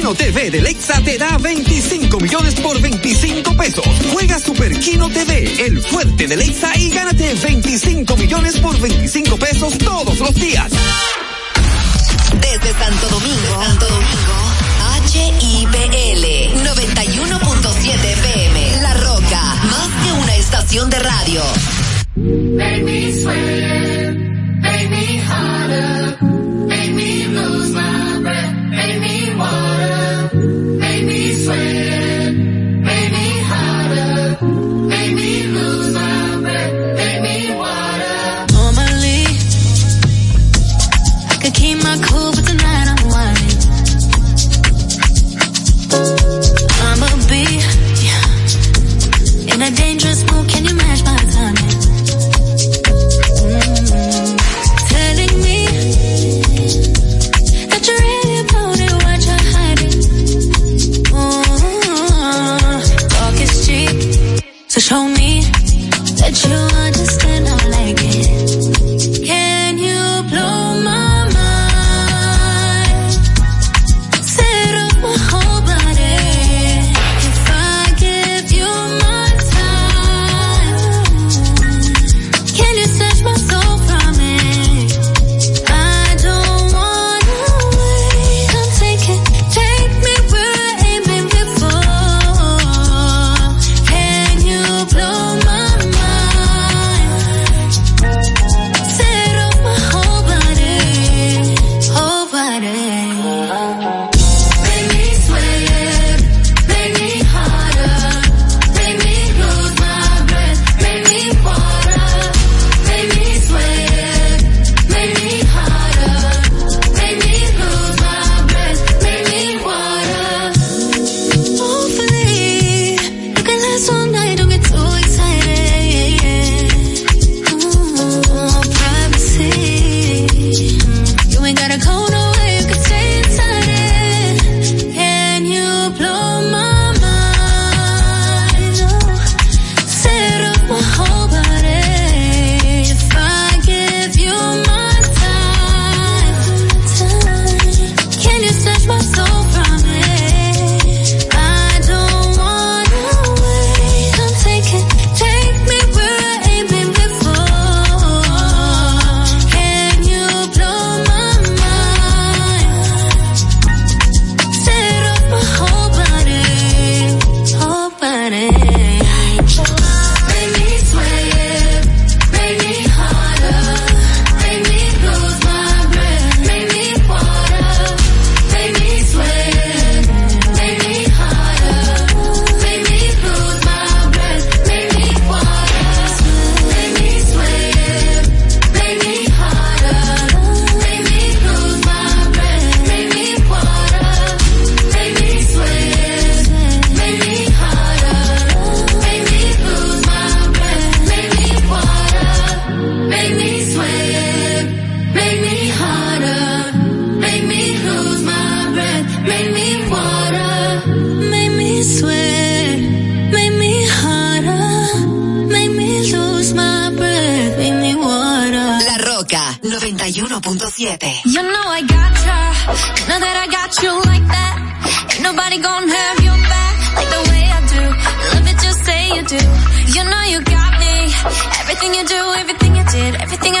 Kino TV de Lexa te da 25 millones por 25 pesos. Juega Super Kino TV, el fuerte de Lexa y gánate 25 millones por 25 pesos todos los días. Desde Santo Domingo, Santo Domingo, HIPL 91.7 PM, La Roca, más que una estación de radio. Make me sweat, make me harder, make me lose my free.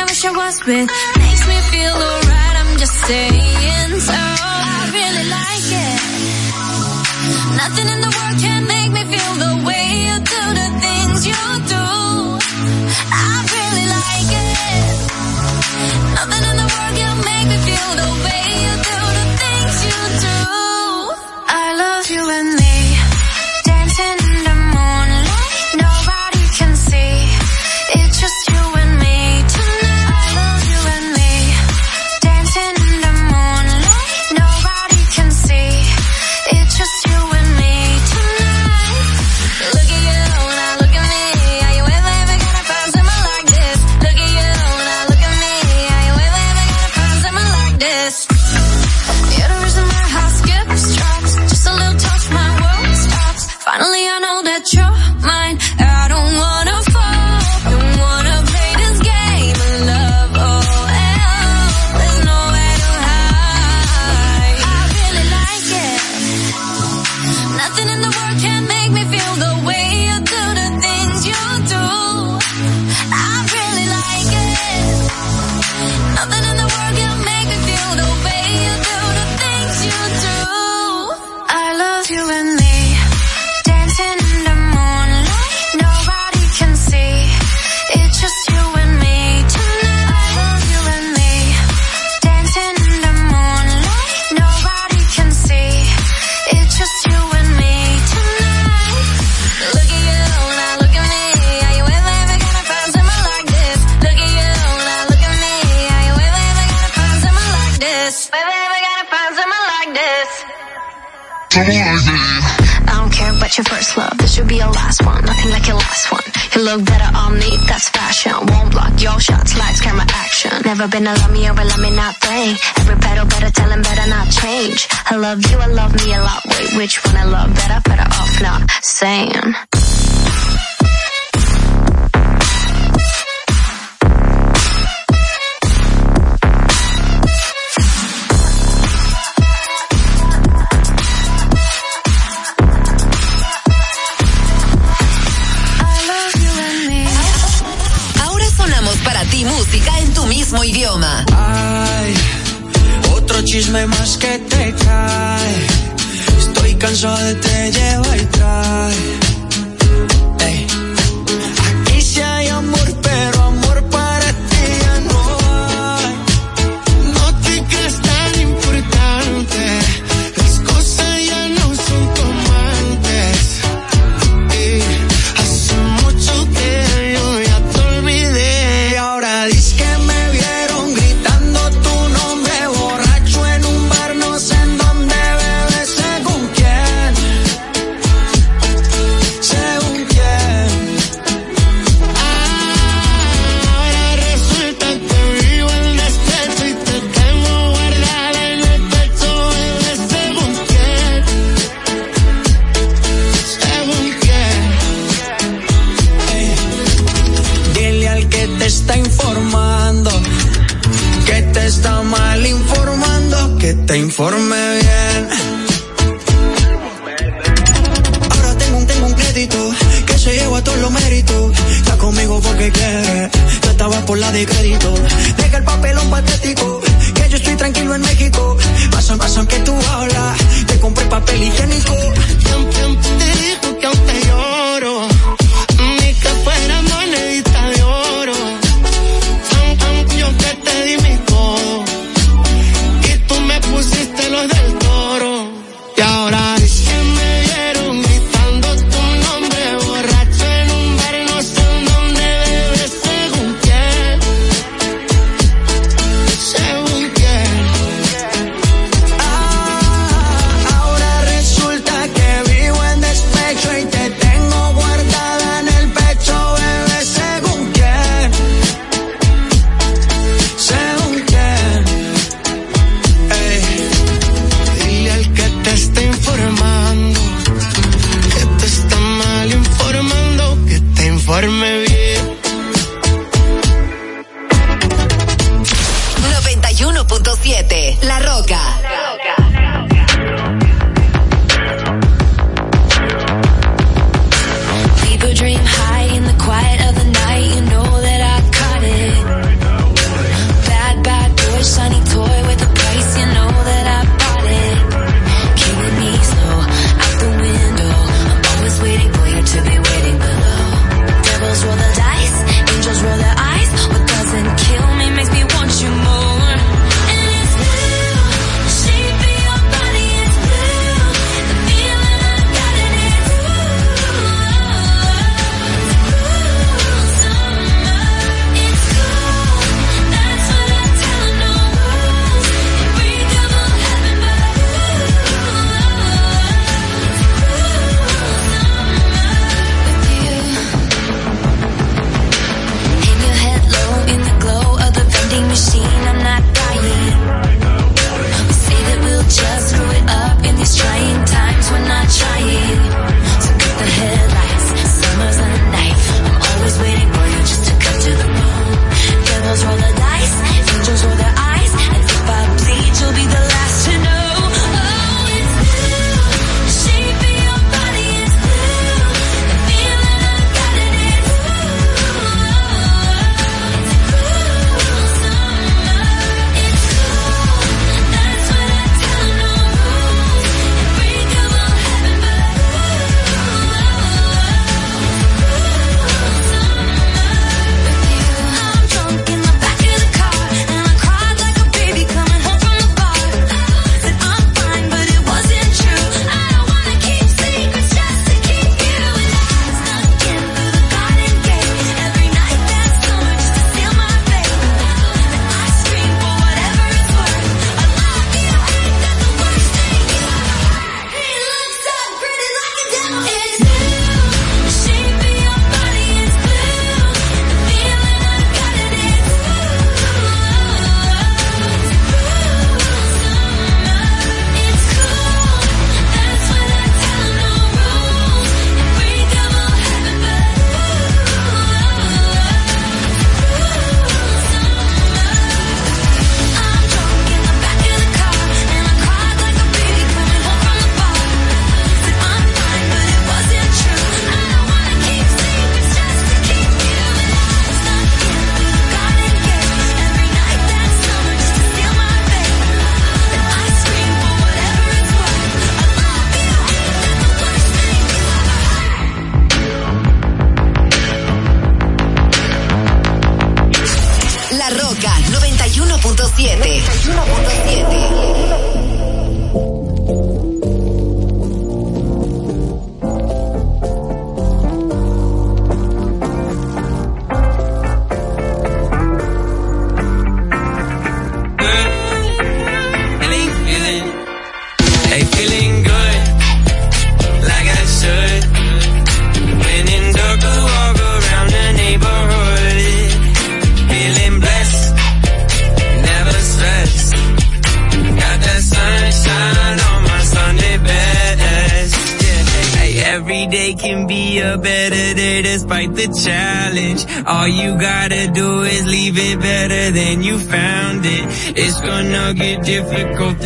I wish I was with. Makes me feel alright, I'm just saying so. I really like it. Nothing in the Been a love me or let me not thing. Every pedal better tell him better not change. I love you, I love me a lot. Wait, which one I love better? Better off not saying.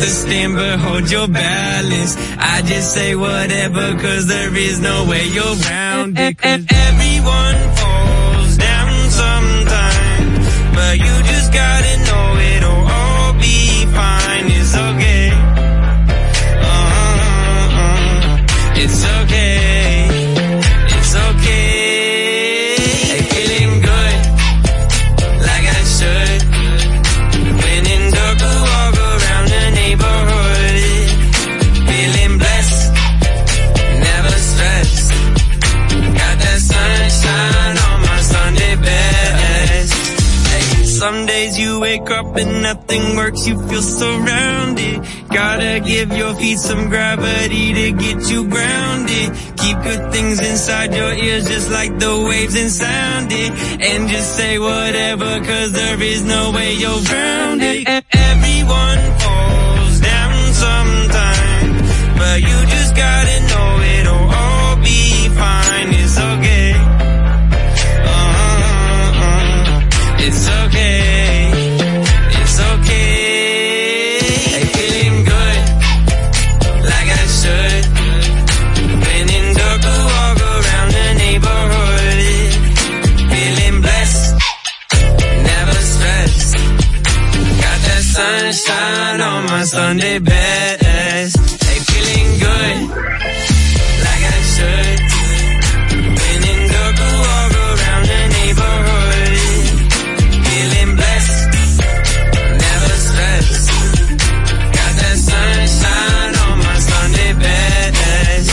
To stand but hold your balance. I just say whatever cause there is no way you're round it. You feel surrounded. Gotta give your feet some gravity to get you grounded. Keep good things inside your ears just like the waves and sound it. And just say whatever cause there is no way you're grounded. Sunday best. Hey, feeling good. Like I should. When in dark, I walk around the neighborhood. Feeling blessed. Never stressed. Got that sunshine on my Sunday best.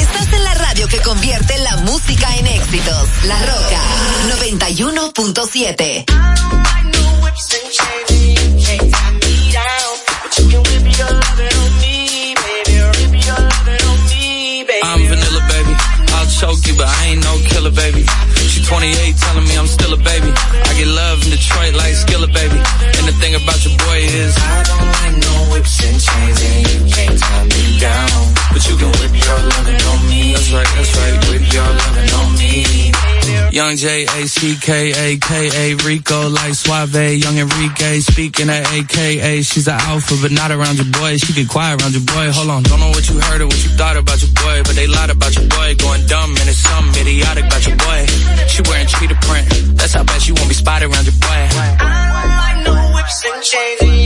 Estás en la radio que convierte la música en éxitos. La Roca 91.7. Young J A C K A K A Rico like Suave, Young Enrique speaking at AKA. She's an alpha, but not around your boy. She get quiet around your boy. Hold on, don't know what you heard or what you thought about your boy, but they lied about your boy. Going dumb and it's something idiotic about your boy. She wearing cheetah print. That's how bad she won't be spotted around your boy. like no whips and chains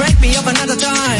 break me up another time.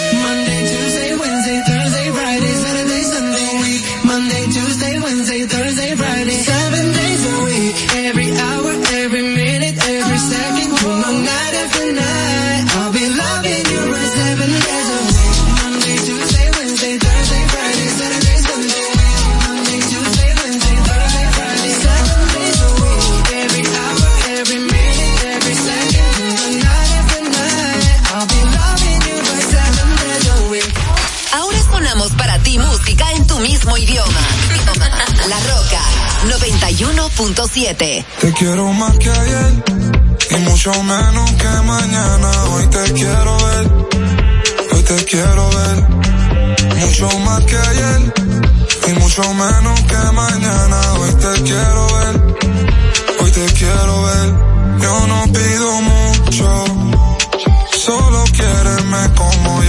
91.7. Te quiero más que ayer y mucho menos que mañana. Hoy te quiero ver, hoy te quiero ver. Mucho más que ayer y mucho menos que mañana. Hoy te quiero ver, hoy te quiero ver. Yo no pido mucho, solo quiéreme como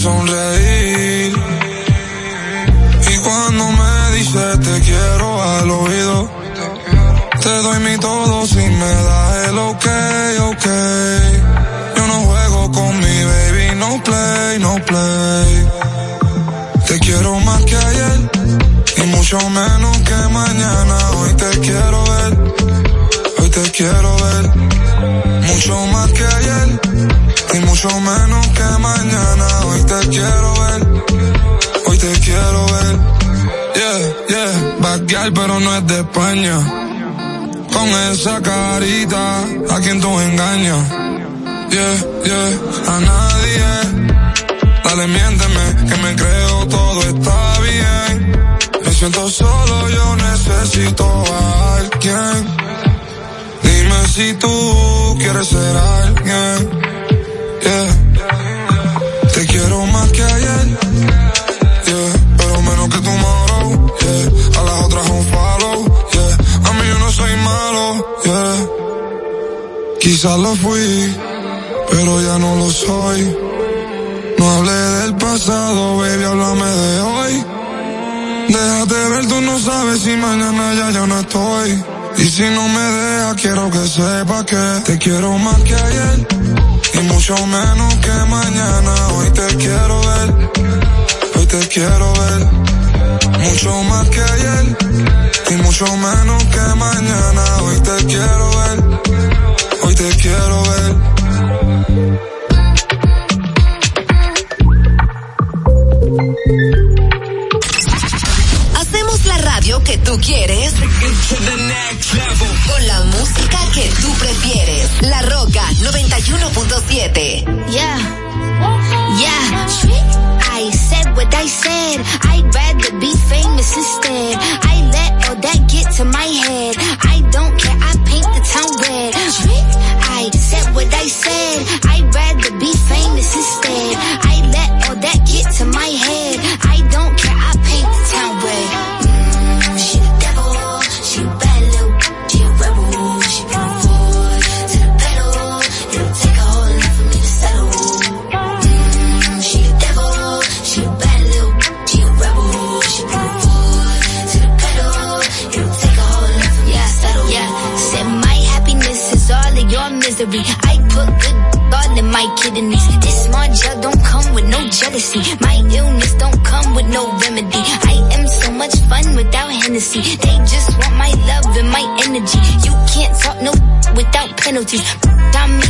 sonreír. Y cuando me dices te quiero al oído, te doy mi todo si me das el ok, ok. Yo no juego con mi baby, no play, no play. Te quiero más que ayer y mucho menos que mañana. Hoy te quiero ver, hoy te quiero ver. Mucho más que ayer y mucho menos que mañana. Hoy te quiero ver, hoy te quiero ver. Yeah, yeah, backyard pero no es de España. Con esa carita, a quien tú engañas. Yeah, yeah, a nadie. Dale, miénteme, que me creo todo está bien. Me siento solo, yo necesito a alguien. Dime si tú quieres ser alguien. Yeah. Te quiero más que ayer. Yeah. Pero menos que tomorrow. Yeah. A las otras un follow. Yeah. A mí yo no soy malo. Yeah. Quizás lo fui, pero ya no lo soy. No hablé del pasado, baby, háblame de hoy. Déjate ver, tú no sabes si mañana ya yo no estoy. Y si no me dejas, quiero que sepas que te quiero más que ayer. Y mucho menos que mañana. Hoy te quiero ver. Hoy te quiero ver. Mucho más que ayer. Y mucho menos que mañana. Hoy te quiero ver. Hoy te quiero ver. Tú quieres. Con la música que tú prefieres. La Roca 91.7. Yeah. Yeah. I said what I said. I'd rather be famous instead. I let all that get to my head. I don't care. I paint the town red. I said what I said. I'd rather be famous instead. I let all that get to my head. Kidneys. This smart gel don't come with no jealousy. My illness don't come with no remedy. I am so much fun without Hennessy. They just want my love and my energy. You can't talk no without penalties. I'm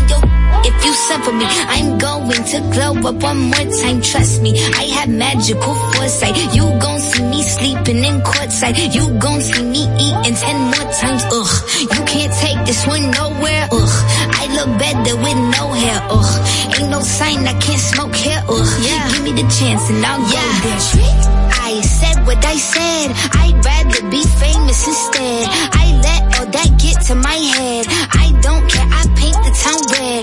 if you for me, I'm going to glow up one more time. Trust me, I have magical foresight. You gon' see me sleeping in courtside. You gon' see me eating ten more times. Ugh, you can't take this one nowhere. Ugh, I look better with no hair. Ugh, chance and I'll go there. I said what I said. I'd rather be famous instead. I let all that get to my head. I don't care. I paint the town red.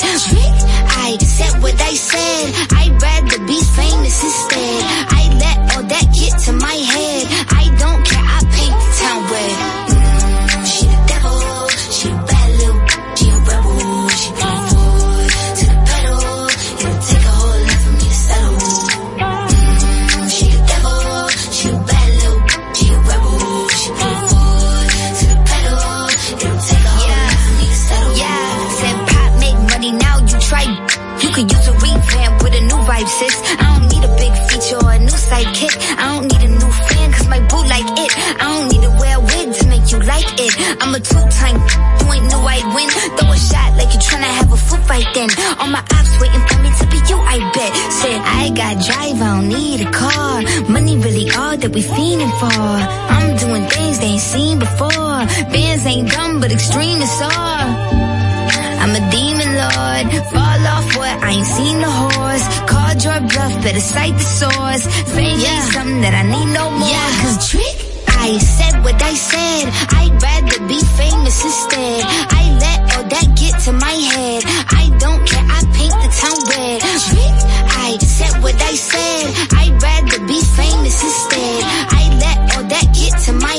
I said what I said. I'd rather be famous instead. All my ops waiting for me to be you, I bet. Said I got drive, I don't need a car. Money really all that we fiending for. I'm doing things they ain't seen before. Bands ain't dumb, but extreme is all. I'm a demon lord. Fall off what? I ain't seen the horse. Called your bluff, better cite the source. Fame ain't something that I need no more. Yeah, cause trick. I said what I said. I'd rather be famous instead. I let all that get to my head. I don't care. I red. Trick. I said what I said. I'd rather be famous instead. I let all that get to my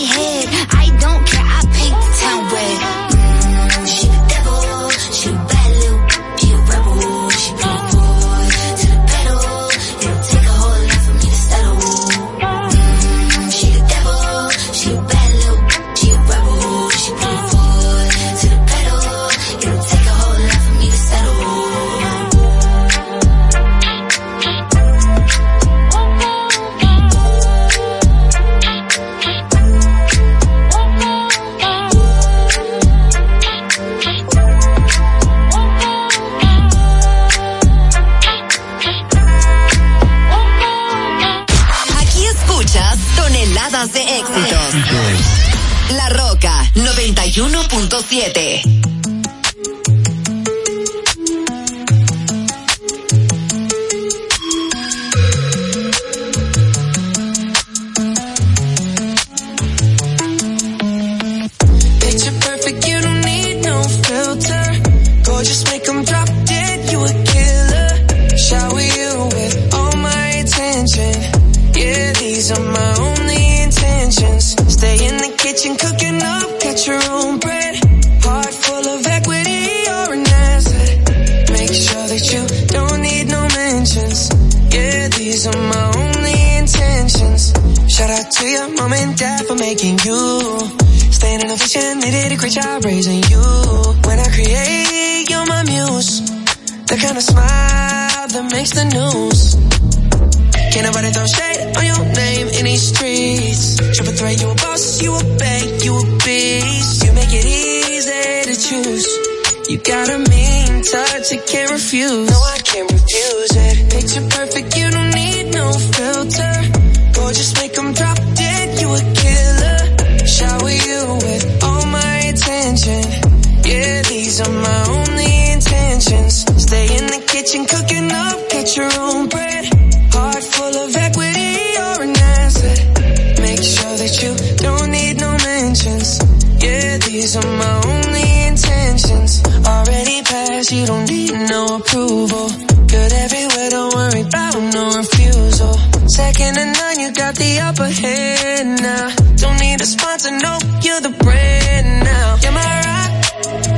Second to none, you got the upper hand now. Don't need a sponsor, no, you're the brand now. You're my rock,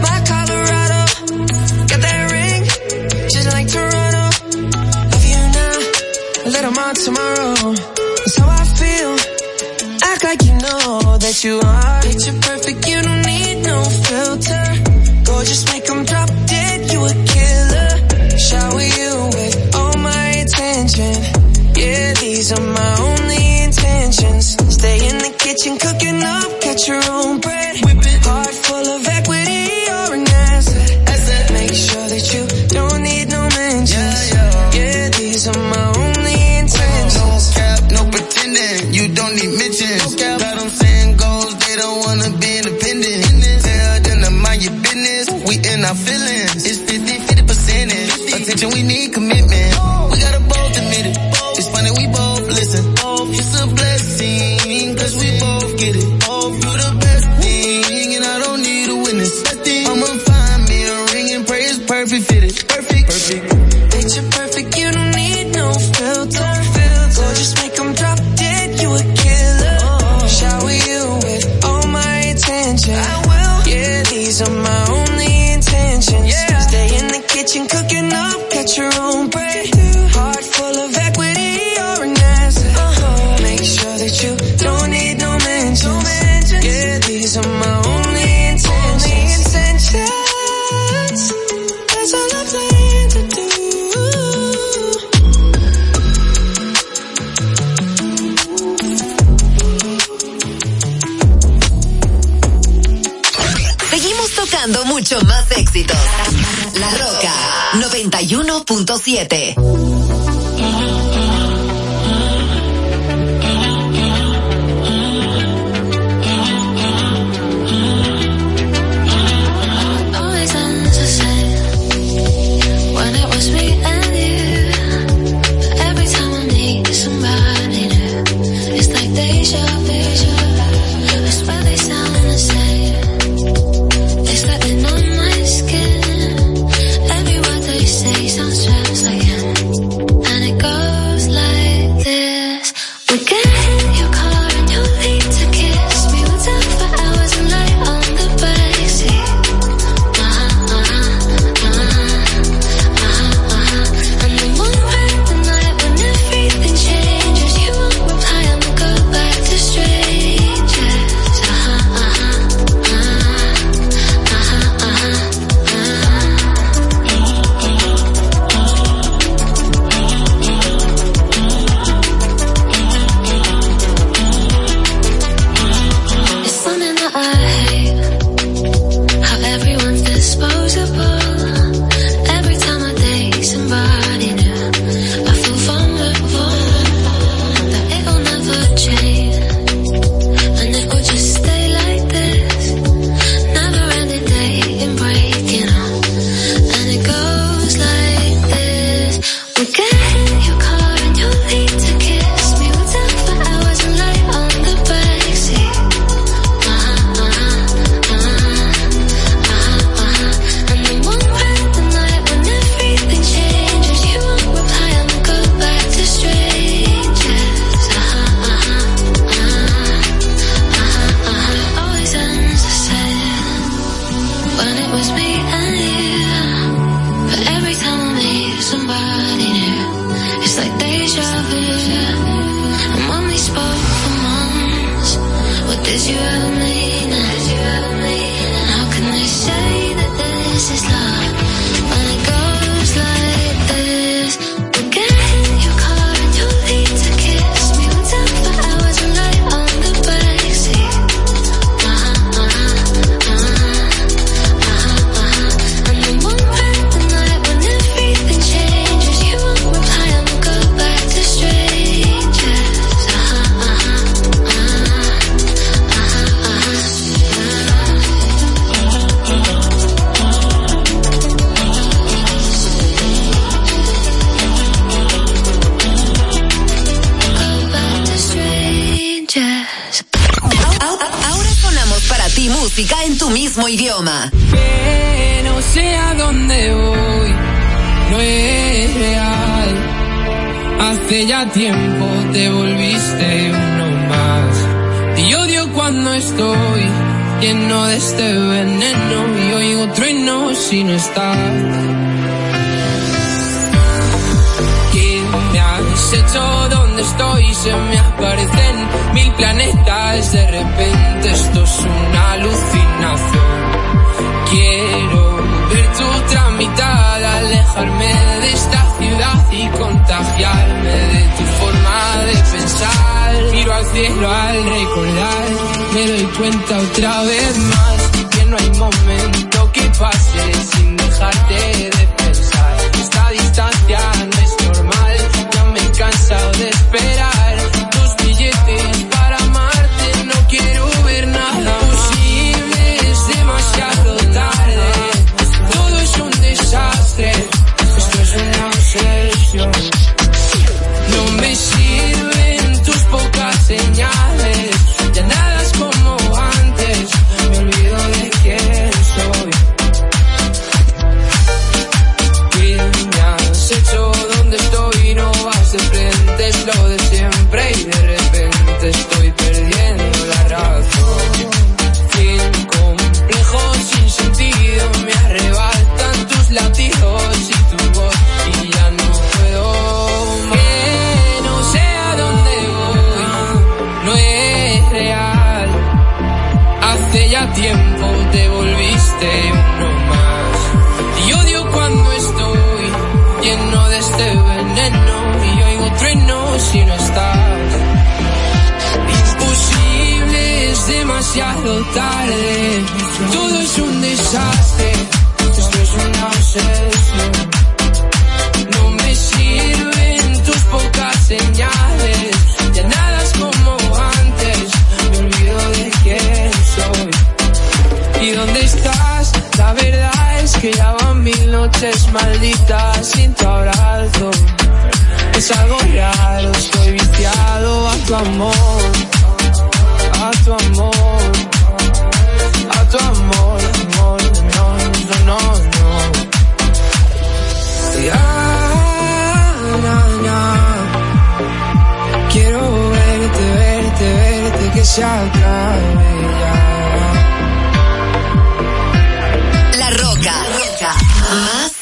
my Colorado. Got that ring, just like Toronto. Love you now, a little more tomorrow. That's how I feel. Act like you know that you are. 91.7.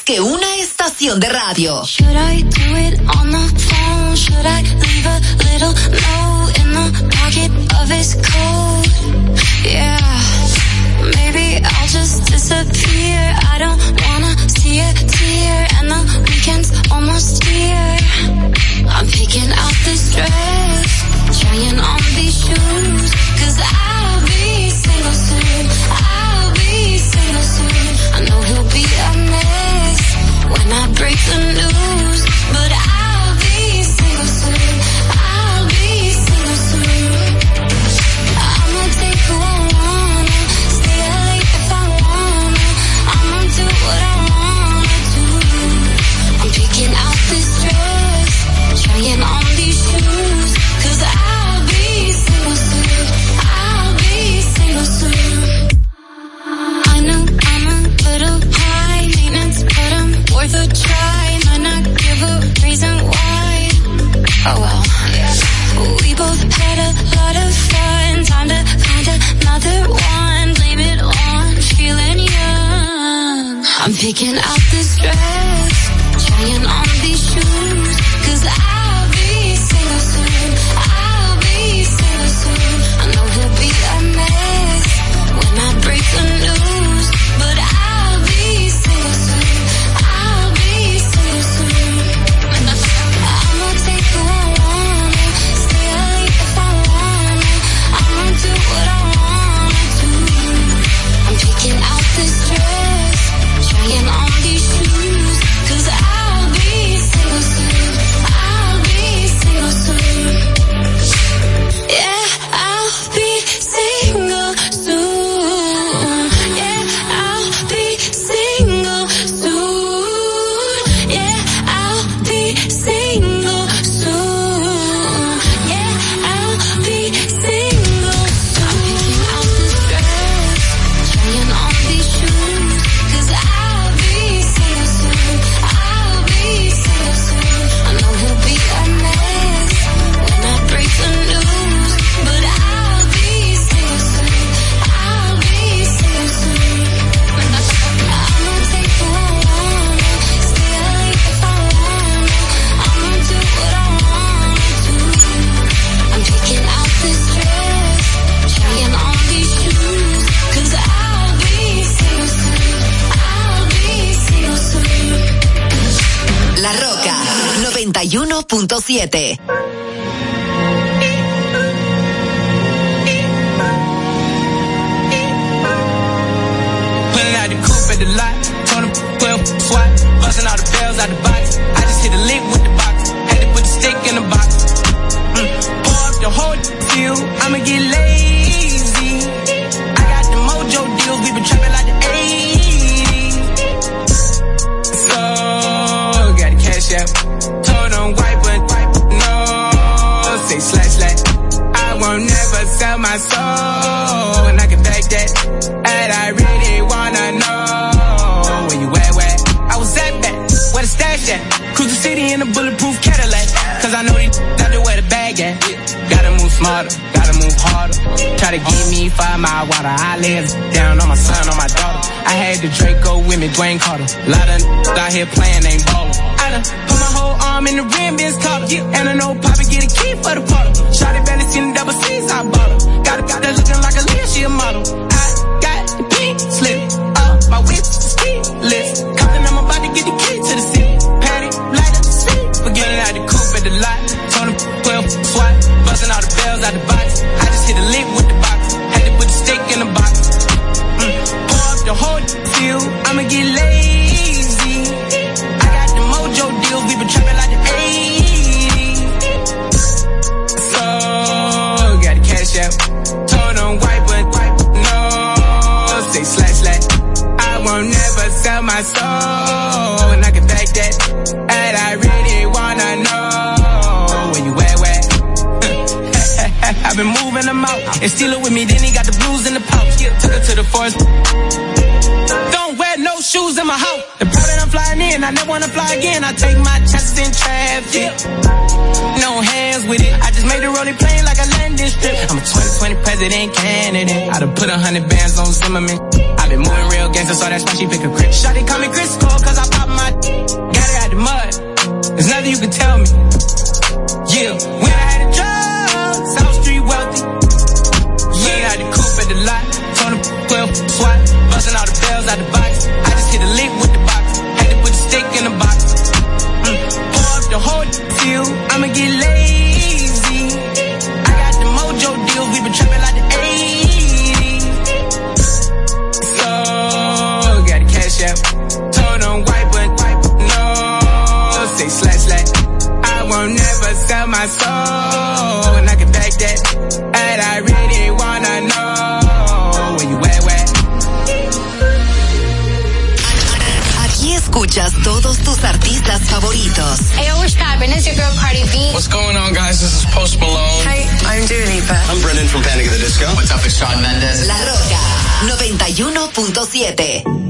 que una estación de radio. I'm picking out this dress, trying on these shoes, cause I'll be when I break the news, but I Taking out the stress 91.7. mile water. I live down on my son, on my daughter. I had the Draco with me, Dwayne Carter. Lot of out here playing, ain't ballin'. I done put my whole arm in the rim, Ben's Carter. And I know Poppy get a key for the bottle. Shotty barely in the double C's, I bought her. Got a got that looking like a Leah, she a model. I got the mojo deals. We been trapping like the 80s. So, got the cash out. Told them wipe but no. Say slash slash. I won't never sell my soul. And I can back that. And I really wanna know where you at, where? I've been moving them out. And steal it with me, then he got the blues in the pouch. Took her to the forest. Wanna fly again. I take my chances in traffic. No hands with it. I just made the rolling plane like a landing strip. I'm a 2020 president candidate. I done put a hundred bands on Zimmerman. I've been moving real gangster, so that's why she pick a grip. Shotty call me Chris Cole, cause I pop my got it out the mud. There's nothing you can tell me. What's up? It's Sean Mendes. La Roca 91.7.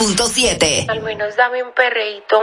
93.7. Al menos dame un perreíto.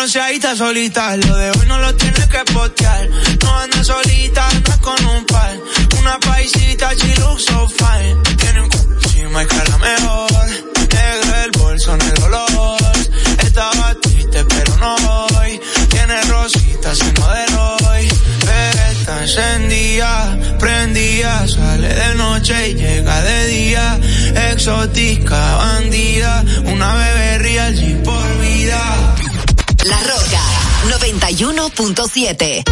bronceadita solita. Lo de hoy no lo tienes que postear. No andas solita, andas con un par. Una paisita, she looks fine. Tiene un encima y cara mejor. Negro el bolso, en el olor. Estaba triste, pero no hoy. Tiene rosita, se modeló hoy. Está encendida, prendida, sale de noche y llega de día. Exótica, bandida, una bebé real, sin por vida. La Roca 91.7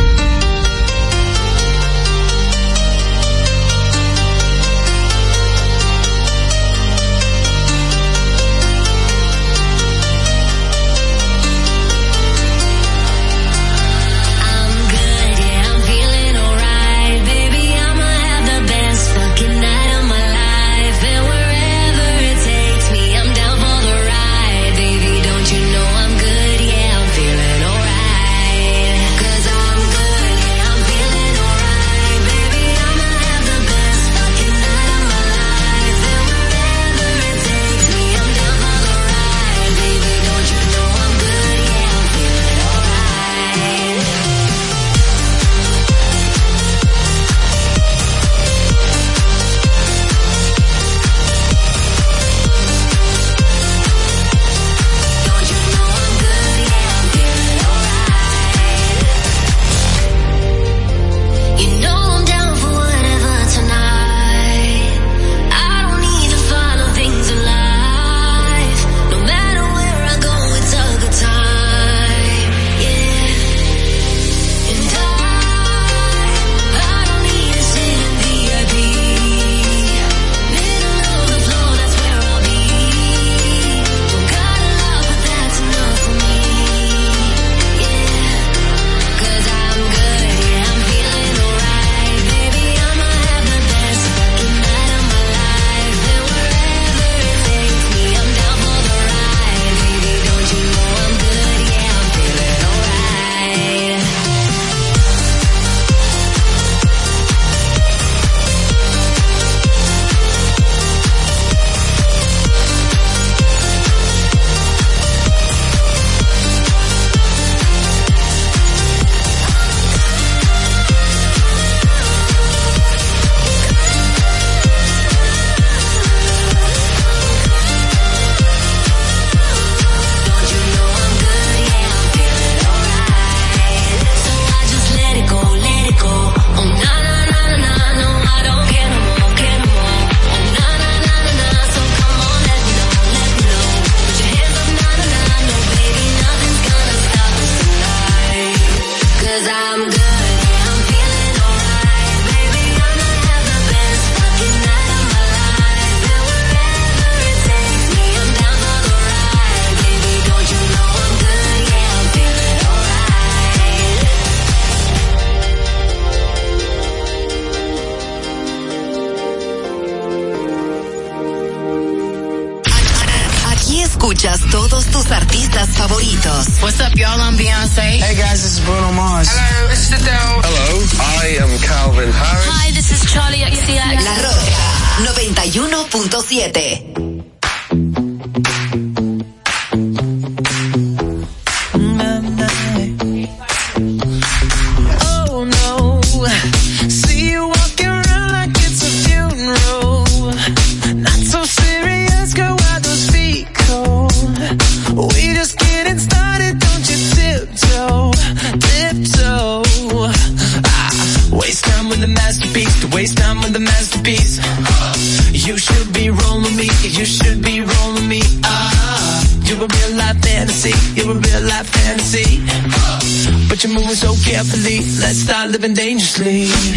living dangerously.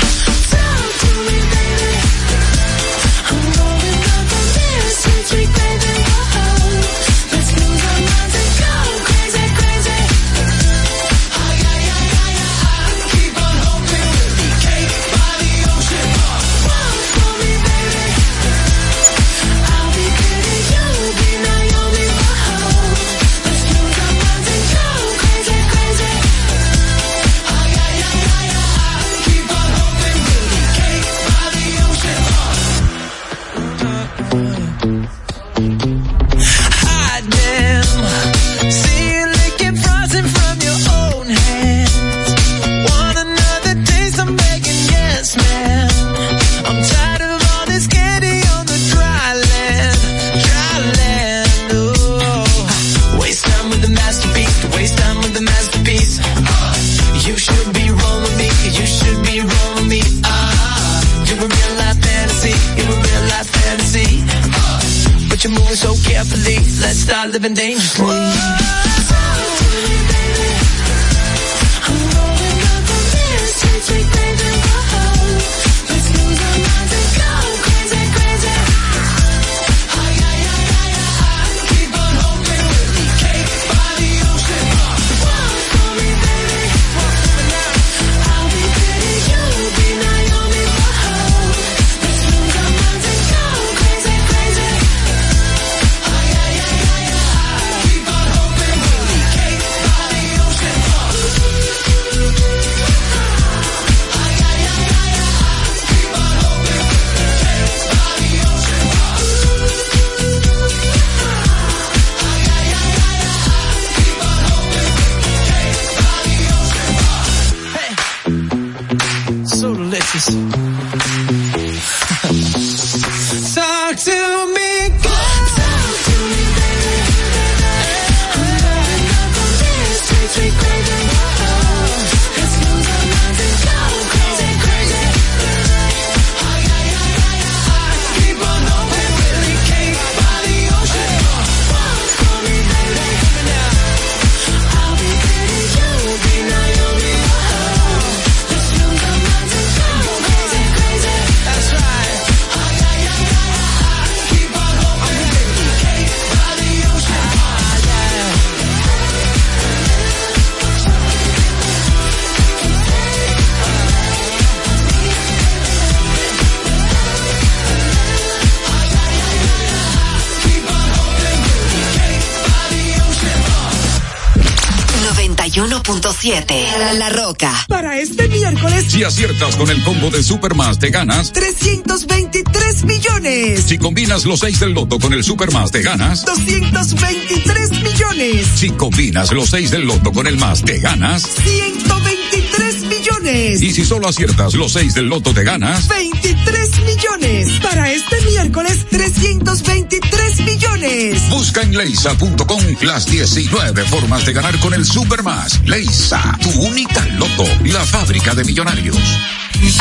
7. La Roca. Para este miércoles. Si aciertas con el combo de Supermas, te ganas 323 millones. Si combinas los 6 del loto con el Supermas, te ganas 223 millones. Si combinas los 6 del loto con el más, te ganas 123 millones. Y si solo aciertas los 6 del loto, te ganas 20 323 millones. Para este miércoles, 323 millones. Busca en leisa.com las 19 formas de ganar con el Supermás. Leisa, tu única loto, la fábrica de millonarios.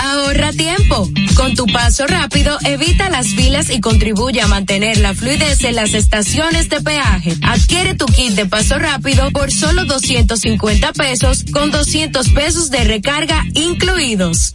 Ahorra tiempo. Con tu paso rápido, evita las filas y contribuye a mantener la fluidez en las estaciones de peaje. Adquiere tu kit de paso rápido por solo 250 pesos con 200 pesos de recarga incluidos.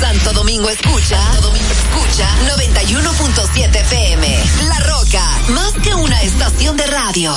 Santo Domingo escucha, Domingo escucha. 91.7 FM. La Roca, más que una estación de radio.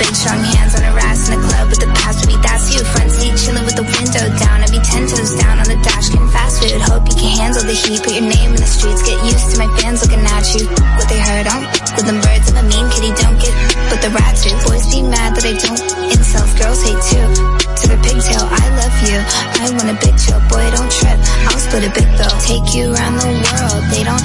big strong hands on a rise in the club with the past week. That's you, front seat chilling with the window down. I be ten toes down on the dash, getting fast food. Hope you can handle the heat. Put your name in the streets. Get used to my fans looking at you. What they heard on with them birds of a mean kitty don't get, but the rats do. Boys be mad that I don't. insult, girls hate too. To the pigtail, I love you. I want a big chill, boy, don't trip. I'll split a big bill, take you around the world. They don't.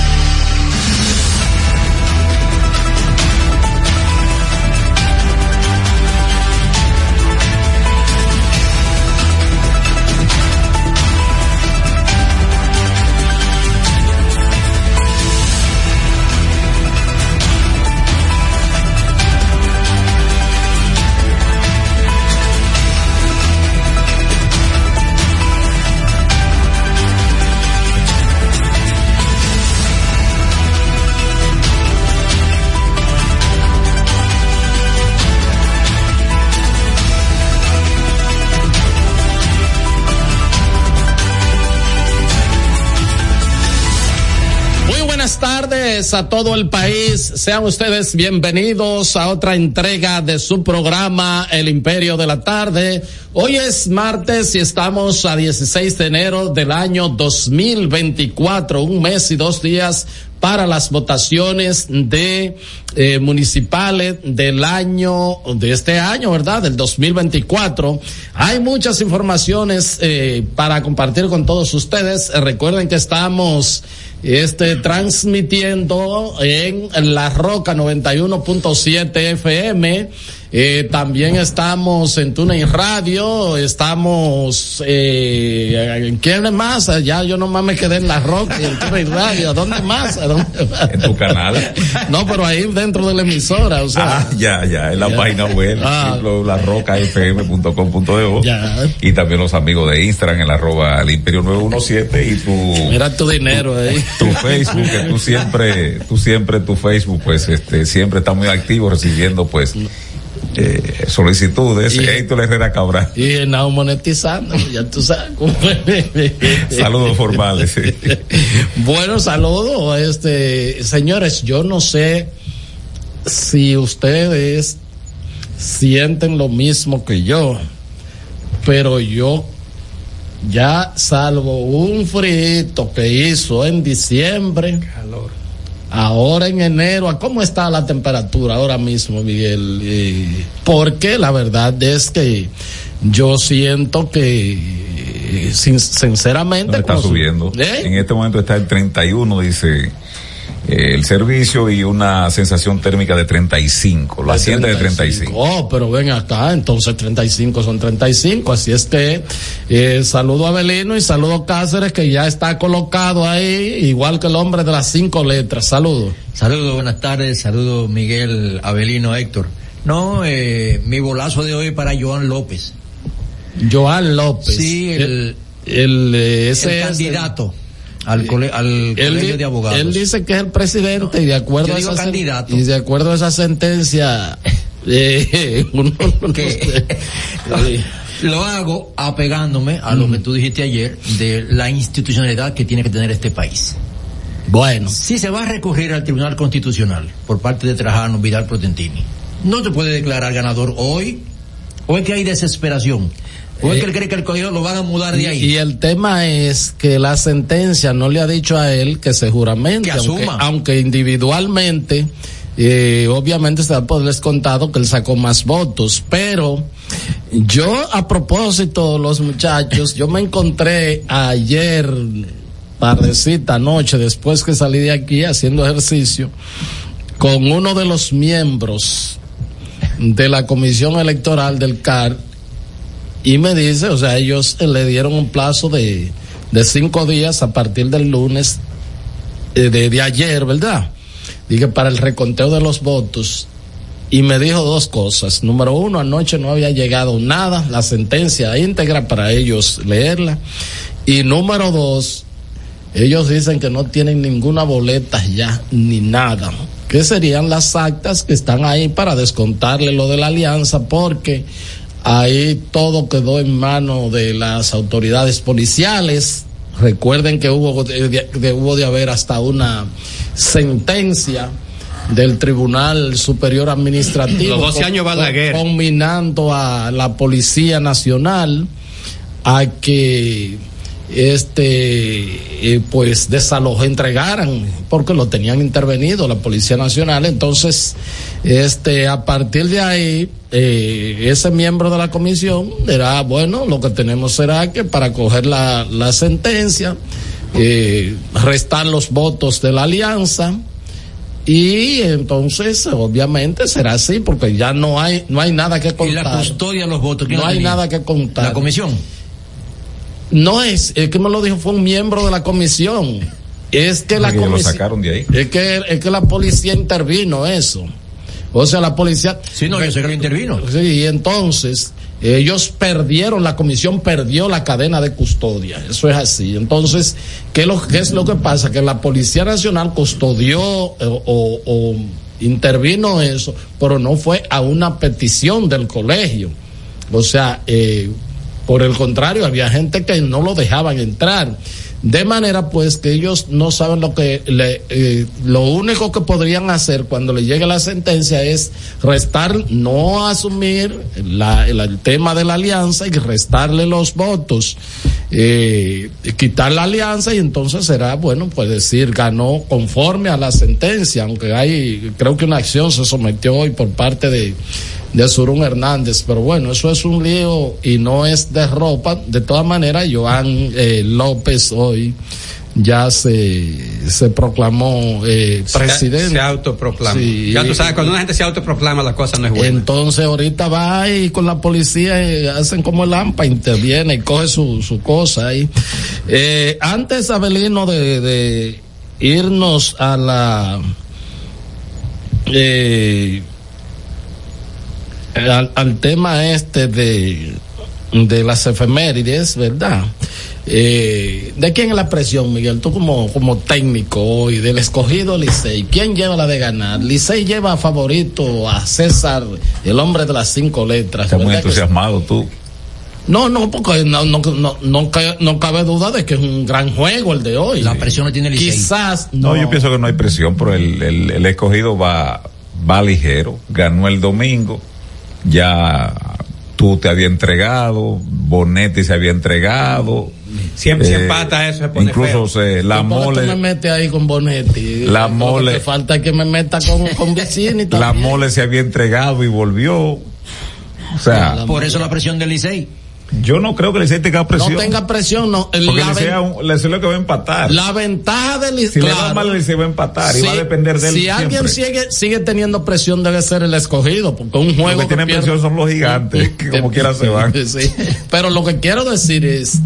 A todo el país. Sean ustedes bienvenidos a otra entrega de su programa El Imperio de la Tarde. Hoy es martes y estamos a 16 de enero del año 2024, un mes y dos días para las votaciones de eh, municipales del año, de este año, ¿verdad? Del 2024. Hay muchas informaciones eh, para compartir con todos ustedes. Recuerden que estamos este transmitiendo en La Roca 91.7 FM. Eh, también estamos en TuneIn Radio, estamos eh, ¿en quién más? Ya yo nomás me quedé en La Roca y en TuneIn Radio. ¿Dónde más? ¿A dónde más? En tu canal. No, pero ahí dentro de la emisora, o sea. Ah, ya, ya, en la Ya. página web, Ah. larrocafm.com.do Ya. y también los amigos de Instagram, el arroba el imperio 917 y tu, Mira tu dinero ahí. tu Facebook, que tú siempre, tú siempre, tu Facebook, pues, este, siempre está muy activo recibiendo, pues, eh, solicitudes. Y- Héctor Herrera Cabral. Y no monetizando, ya tú sabes. Saludos formales. sí. Bueno, saludos, este, señores, yo no sé si ustedes sienten lo mismo que yo, pero yo ya salvo un frito que hizo en diciembre, ahora en enero, ¿a ¿cómo está la temperatura ahora mismo, Miguel? Eh, porque la verdad es que yo siento que, eh, sin- sinceramente, No está subiendo. ¿Eh? En este momento está en 31, dice el servicio y una sensación térmica de 35. Lo asiente de 35. Oh, pero ven acá, entonces 35 son 35, así es que eh, saludo a Belino y saludo a Cáceres que ya está colocado ahí, igual que el hombre de las cinco letras, saludo. Saludos, buenas tardes, saludos Miguel, Abelino, Héctor. No, eh, mi bolazo de hoy para Joan López. Joan López. Sí, el, el, eh, ese el es- candidato al, cole- al Él, colegio de abogados. él dice que es el presidente y de acuerdo a esa candidato. y de acuerdo a esa sentencia eh, uno no sé. Sí. Lo hago apegándome a lo que tú dijiste ayer de la institucionalidad que tiene que tener este país. Bueno. Si se va a recurrir al Tribunal Constitucional por parte de Trajano Vidal Protentini, no te puede declarar ganador hoy, o es que hay desesperación, o es que él cree que el colegio lo van a mudar de ahí. y el tema es que la sentencia no le ha dicho a él que se juramente, Que aunque, asuma. aunque individualmente, eh, obviamente se da por descontado que él sacó más votos, pero yo a propósito, los muchachos, yo me encontré ayer, tardecita noche, después que salí de aquí haciendo ejercicio, con uno de los miembros de la comisión electoral del CAR y me dice, o sea, ellos eh, le dieron un plazo de, de cinco días a partir del lunes eh, de, de ayer, ¿verdad? Dije, para el reconteo de los votos. Y me dijo dos cosas. Número uno, anoche no había llegado nada, la sentencia íntegra para ellos leerla. Y número dos, ellos dicen que no tienen ninguna boleta ya, ni nada. Que serían las actas que están ahí para descontarle lo de la alianza, porque ahí todo quedó en manos de las autoridades policiales. Recuerden que hubo de, de- hubo de haber hasta una sentencia del Tribunal Superior Administrativo. Los 12 años Balaguer. Combinando a la Policía Nacional a que este eh, pues desalojó entregaran porque lo tenían intervenido la policía nacional entonces este a partir de ahí eh, ese miembro de la comisión dirá bueno lo que tenemos será que para coger la, la sentencia eh, restar los votos de la alianza y entonces obviamente será así porque ya no hay no hay nada que Y contar la custodia los votos. ¿quién no la hay nada que contar La comisión. no es, el que me lo dijo fue un miembro de la comisión. Es que la Porque lo comisión. Es que, es que la policía intervino eso. O sea, la policía. Sí, no, yo sé que lo intervino. Sí, y entonces ellos perdieron, la comisión perdió la cadena de custodia. Eso es así. Entonces, ¿qué, lo, qué es lo que pasa? Que la Policía Nacional custodió eh, o, o intervino eso, pero no fue a una petición del colegio. O sea, eh, por el contrario, había gente que no lo dejaban entrar. De manera pues que ellos no saben lo que le, eh, lo único que podrían hacer cuando le llegue la sentencia es restar, no asumir la- el, el tema de la alianza y restarle los votos, eh, quitar la alianza y entonces será, bueno, pues decir, ganó conforme a la sentencia, aunque hay, creo que una acción se sometió hoy por parte de, de Surún Hernández, pero bueno, eso es un lío y no es de ropa. De todas maneras, Joan eh, López hoy ya se, se proclamó eh, Se- presidente. Se, autoproclama. Sí. ya tú sabes, cuando una gente se autoproclama, la cosa no es buena. Entonces ahorita va y con la policía eh, hacen como el AMPA, interviene y coge su, su cosa ahí. Eh, antes, Abelino, de, de irnos a la... eh, al, al tema este de, de las efemérides, ¿verdad? Eh, ¿De quién es la presión, Miguel? Tú como, como técnico hoy, del escogido Licey, ¿quién lleva la de ganar? Licey lleva favorito a César, el hombre de las cinco letras. Estás muy ¿verdad que entusiasmado tú. No, no, porque no, no, no, no, ca- no cabe duda de que es un gran juego el de hoy. La presión no tiene Licey. Quizás No, yo pienso que no hay presión, pero el, el, el escogido va, va ligero. Ganó el domingo, ya tú te había entregado, Bonetti se había entregado. Siempre si Eh, empata eso se pone Incluso se, la ¿Y por qué tú me mole, metes ahí con Bonetti. La que mole- te falta que me meta con, con Vicini la mole se había entregado y volvió. O sea, Por eso la presión del Licey. Yo no creo que Licey tenga presión. No tenga presión, no. El- porque la, Licey es Licey lo que va a empatar. la ventaja del si le va claro. mal, Licey va a empatar y va a depender de él. Si alguien sigue, sigue teniendo presión, debe ser el escogido, porque un juego. Los que tienen pierde- presión son los gigantes, que como quiera se van. Sí. Pero lo que quiero decir es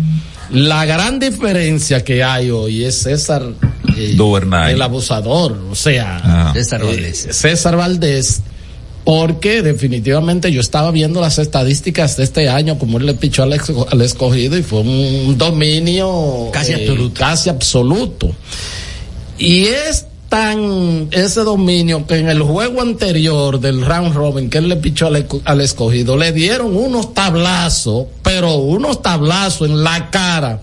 la gran diferencia que hay hoy es César eh, el abusador, o sea, Ah. César eh, Valdés. César Valdés, porque definitivamente yo estaba viendo las estadísticas de este año, como él le pichó al, escogido y fue un dominio Casi eh, absoluto. casi absoluto. Y es tan ese dominio que en el juego anterior del round robin que él le pichó al, al escogido, le dieron unos tablazos, pero unos tablazos en la cara.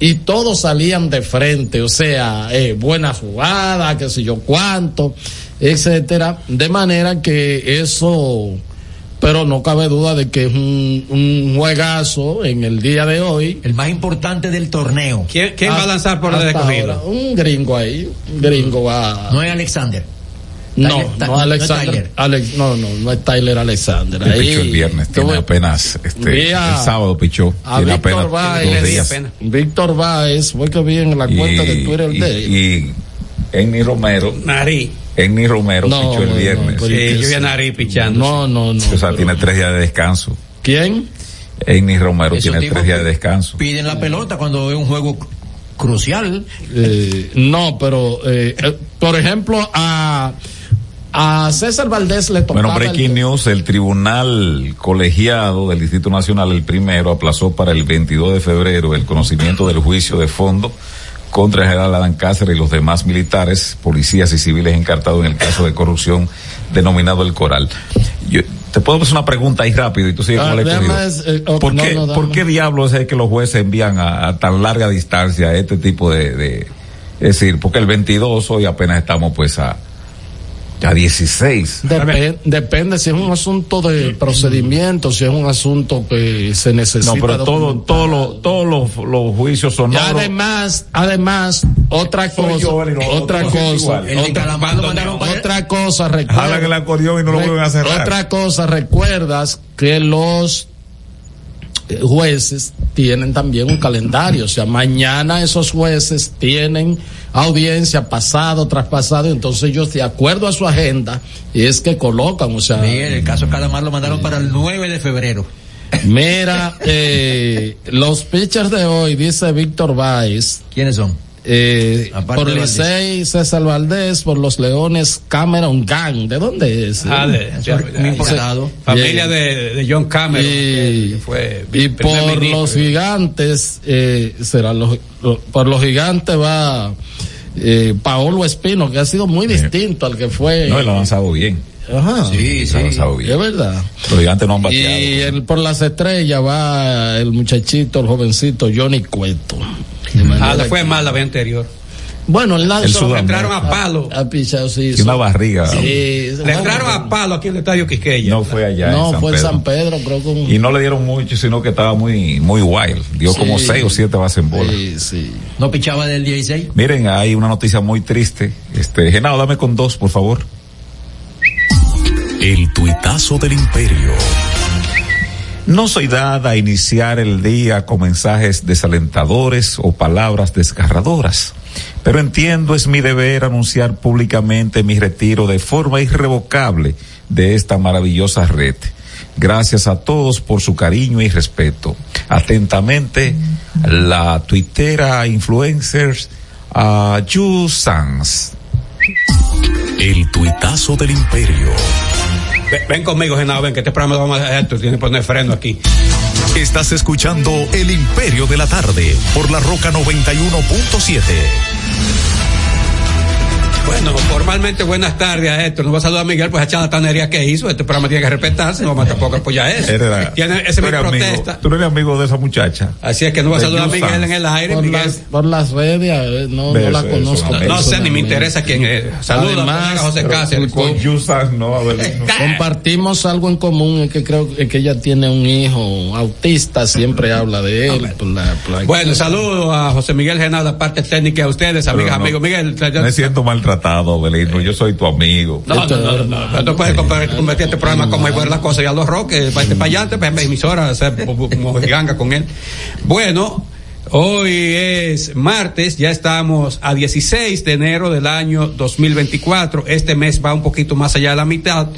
Y todos salían de frente, o sea, eh, buena jugada, qué sé yo cuánto, etcétera. De manera que eso, pero no cabe duda de que es un, un juegazo en el día de hoy. El más importante del torneo. ¿Quién, quién va a lanzar por escogido? ahora, Un gringo ahí, un gringo va. No es Alexander. No, no, Alexander. Alex, no, no, no es Tyler Alexander. Ahí, pichó el viernes, tiene tuve- apenas, este, a- el sábado pichó, a tiene Víctor apenas dos días. Víctor Báez, fue que vi en la cuenta de Twitter y, de él. y Enni Romero, Nari. Enni Romero No, pichó el viernes. no, Sí, pero- yo vi a Nari pichando. No, no, no. o sea, pero- tiene tres días de descanso. ¿Quién? Enni Romero tiene tres días de descanso. Piden la pelota cuando es un juego cru- crucial. Eh, no, pero, eh, eh, por ejemplo, a, a César Valdés le tocaba. Bueno, breaking el- news, el tribunal colegiado del Distrito Nacional, el primero, aplazó para el 22 de febrero el conocimiento del juicio de fondo contra el general Adán Cáceres y los demás militares, policías y civiles encartados en el caso de corrupción denominado el Coral. Yo, te puedo hacer una pregunta ahí rápido y tú sigues Ah, con el escogido. eh, oh, ¿Por, no, qué, no. ¿Por qué diablos es que los jueces envían a, a tan larga distancia este tipo de, de- es decir, porque el 22 hoy apenas estamos pues a, a 16. Depe- depende si es un asunto de procedimiento, si es un asunto que se necesita. No, pero todo, documentar. todos los, todos los, los juicios Y sonoros. además, además, otra cosa, yo, Eli, no, otra cosa, otra, lo mandaron otra cosa, el recuerda, acordeón y no lo vuelven a cerrar. otra cosa, recuerdas que los eh, jueces tienen también un calendario, o sea, mañana esos jueces tienen audiencia pasado tras pasado, entonces ellos de acuerdo a su agenda es que colocan, o sea, Miguel, el caso Calamar lo mandaron para el 9 de febrero. Mira, eh, los pitchers de hoy, dice Víctor Báez, ¿Quiénes son? Eh, por de. Licey, César Valdés, por los Leones, Cameron Gang. ¿De dónde es? Ah, de- Sí. de- importado. Familia de, de John Cameron. Y, que fue y por ministro. los gigantes, eh, será los, lo- por los gigantes va eh, Paolo Espino, que ha sido muy distinto al que fue. No, él ha avanzado bien. Ajá. Sí, avanzado Es verdad. Los gigantes no han bateado. Y el, por las estrellas va el muchachito, el jovencito Johnny Cueto. Ah, le fue mal la vez anterior. Bueno, el Sudamérica. entraron a palo. Ha pichado, sí. Y una barriga. Sí, Le entraron a palo aquí en el estadio Quisqueya. No fue allá. No, en San fue en Pedro. San Pedro, creo que un- Y no le dieron mucho, sino que estaba muy, muy wild. Dio Sí. como seis o siete bases en bola. Sí, sí. No pichaba del 16. Miren, hay una noticia muy triste. Este, Genao, dame con dos, por favor. El tuitazo del imperio. No soy dada a iniciar el día con mensajes desalentadores o palabras desgarradoras, pero entiendo es mi deber anunciar públicamente mi retiro de forma irrevocable de esta maravillosa red. Gracias a todos por su cariño y respeto. Atentamente, la tuitera influencers a Sans. El tuitazo del imperio. Ven, conmigo, Genao, ven, que este programa lo vamos a dejar, tú tienes que poner freno aquí. Estás escuchando El Imperio de la Tarde por la Roca 91.7. Bueno, formalmente buenas tardes a Héctor. Nos va a saludar Miguel, pues a charlatanería que hizo. Este programa tiene que respetarse, no vamos a tampoco apoyar eso. Era- Tiene, esa es tú mi eres amigo- protesta. Tú no eres amigo de esa muchacha. Así es que no va a saludar a Miguel Sans. en el aire. Por Miguel. las, por las redes, no, no la conozco. No sé, ni me interesa quién es. Saludos a Además, colega José Cáceres. con- no, Abelino. Compartimos algo en común, es que creo que ella tiene un hijo autista, siempre habla de él. por la- por la- Bueno, saludos a José Miguel Genal, la parte técnica, a ustedes, amigas, no, amigos. Miguel, Me siento maltratado, Yo soy tu amigo. No, no, no, no, no, no puedes convertir este programa como si fuera la cosa y a los roques, para este payante, para emisora, hacer como ganga con él. Bueno, hoy es martes, ya estamos a 16 de enero del año 2024. Este mes va un poquito más allá de la mitad.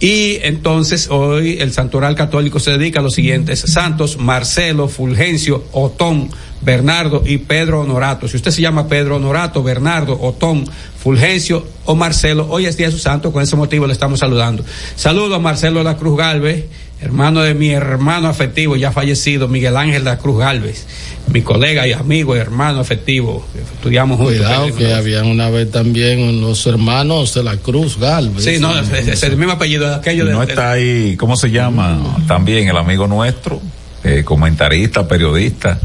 Y entonces hoy el Santoral Católico se dedica a los siguientes santos, Marcelo, Fulgencio, Otón, Bernardo y Pedro Honorato. Si usted se llama Pedro Honorato, Bernardo, Otón, Fulgencio o Marcelo, hoy es día de su santo, con ese motivo le estamos saludando. Saludo a Marcelo de la Cruz Galvez, hermano de mi hermano afectivo ya fallecido, Miguel Ángel de la Cruz Galvez, mi colega y amigo, hermano afectivo, estudiamos juntos. Cuidado que habían una vez también unos hermanos de la Cruz Galvez. Sí, no, es, es el mismo apellido, aquello de, no de- está ahí, ¿cómo se llama? También el amigo nuestro, eh, comentarista, periodista,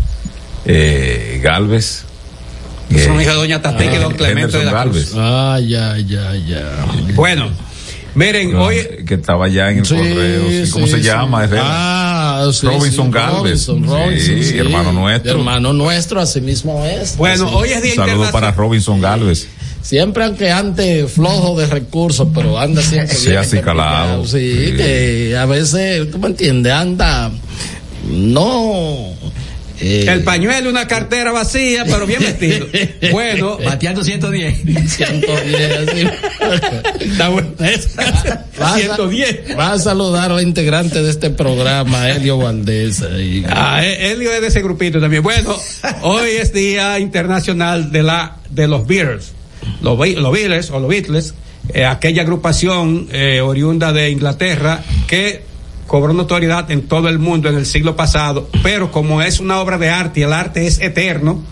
eh, Galvez. son eh, hijos de Doña Tatica y Don Clemente Henderson de la Cruz. Galvez. Ah, ya, ya, ya. Bueno, miren, hoy que estaba ya en el Sí, correo, sí, ¿cómo sí, se sí. llama? Ah, sí, Robinson sí, Galvez. Robinson, Robinson, Sí, sí. hermano nuestro. Hermano nuestro, así mismo es. Bueno, Así. hoy es Día Saludos para. Robinson Galvez. Siempre aunque ande flojo de recursos, pero anda siempre Sí, bien así calado. Sí, Sí. que a veces, ¿tú me entiendes? Anda, no... eh, El pañuelo, una cartera vacía, pero bien vestido. Bueno, Bateando 110. 110, sí. está bueno. Va a- 110. Va a saludar a la integrante de este programa, Elio Valdés. ahí. Ah, eh, Elio es de ese grupito también. Bueno, hoy es Día Internacional de la de los Beatles. Los, los Beatles o los Beatles, eh, aquella agrupación eh, oriunda de Inglaterra que cobró notoriedad en todo el mundo en el siglo pasado, pero como es una obra de arte y el arte es eterno,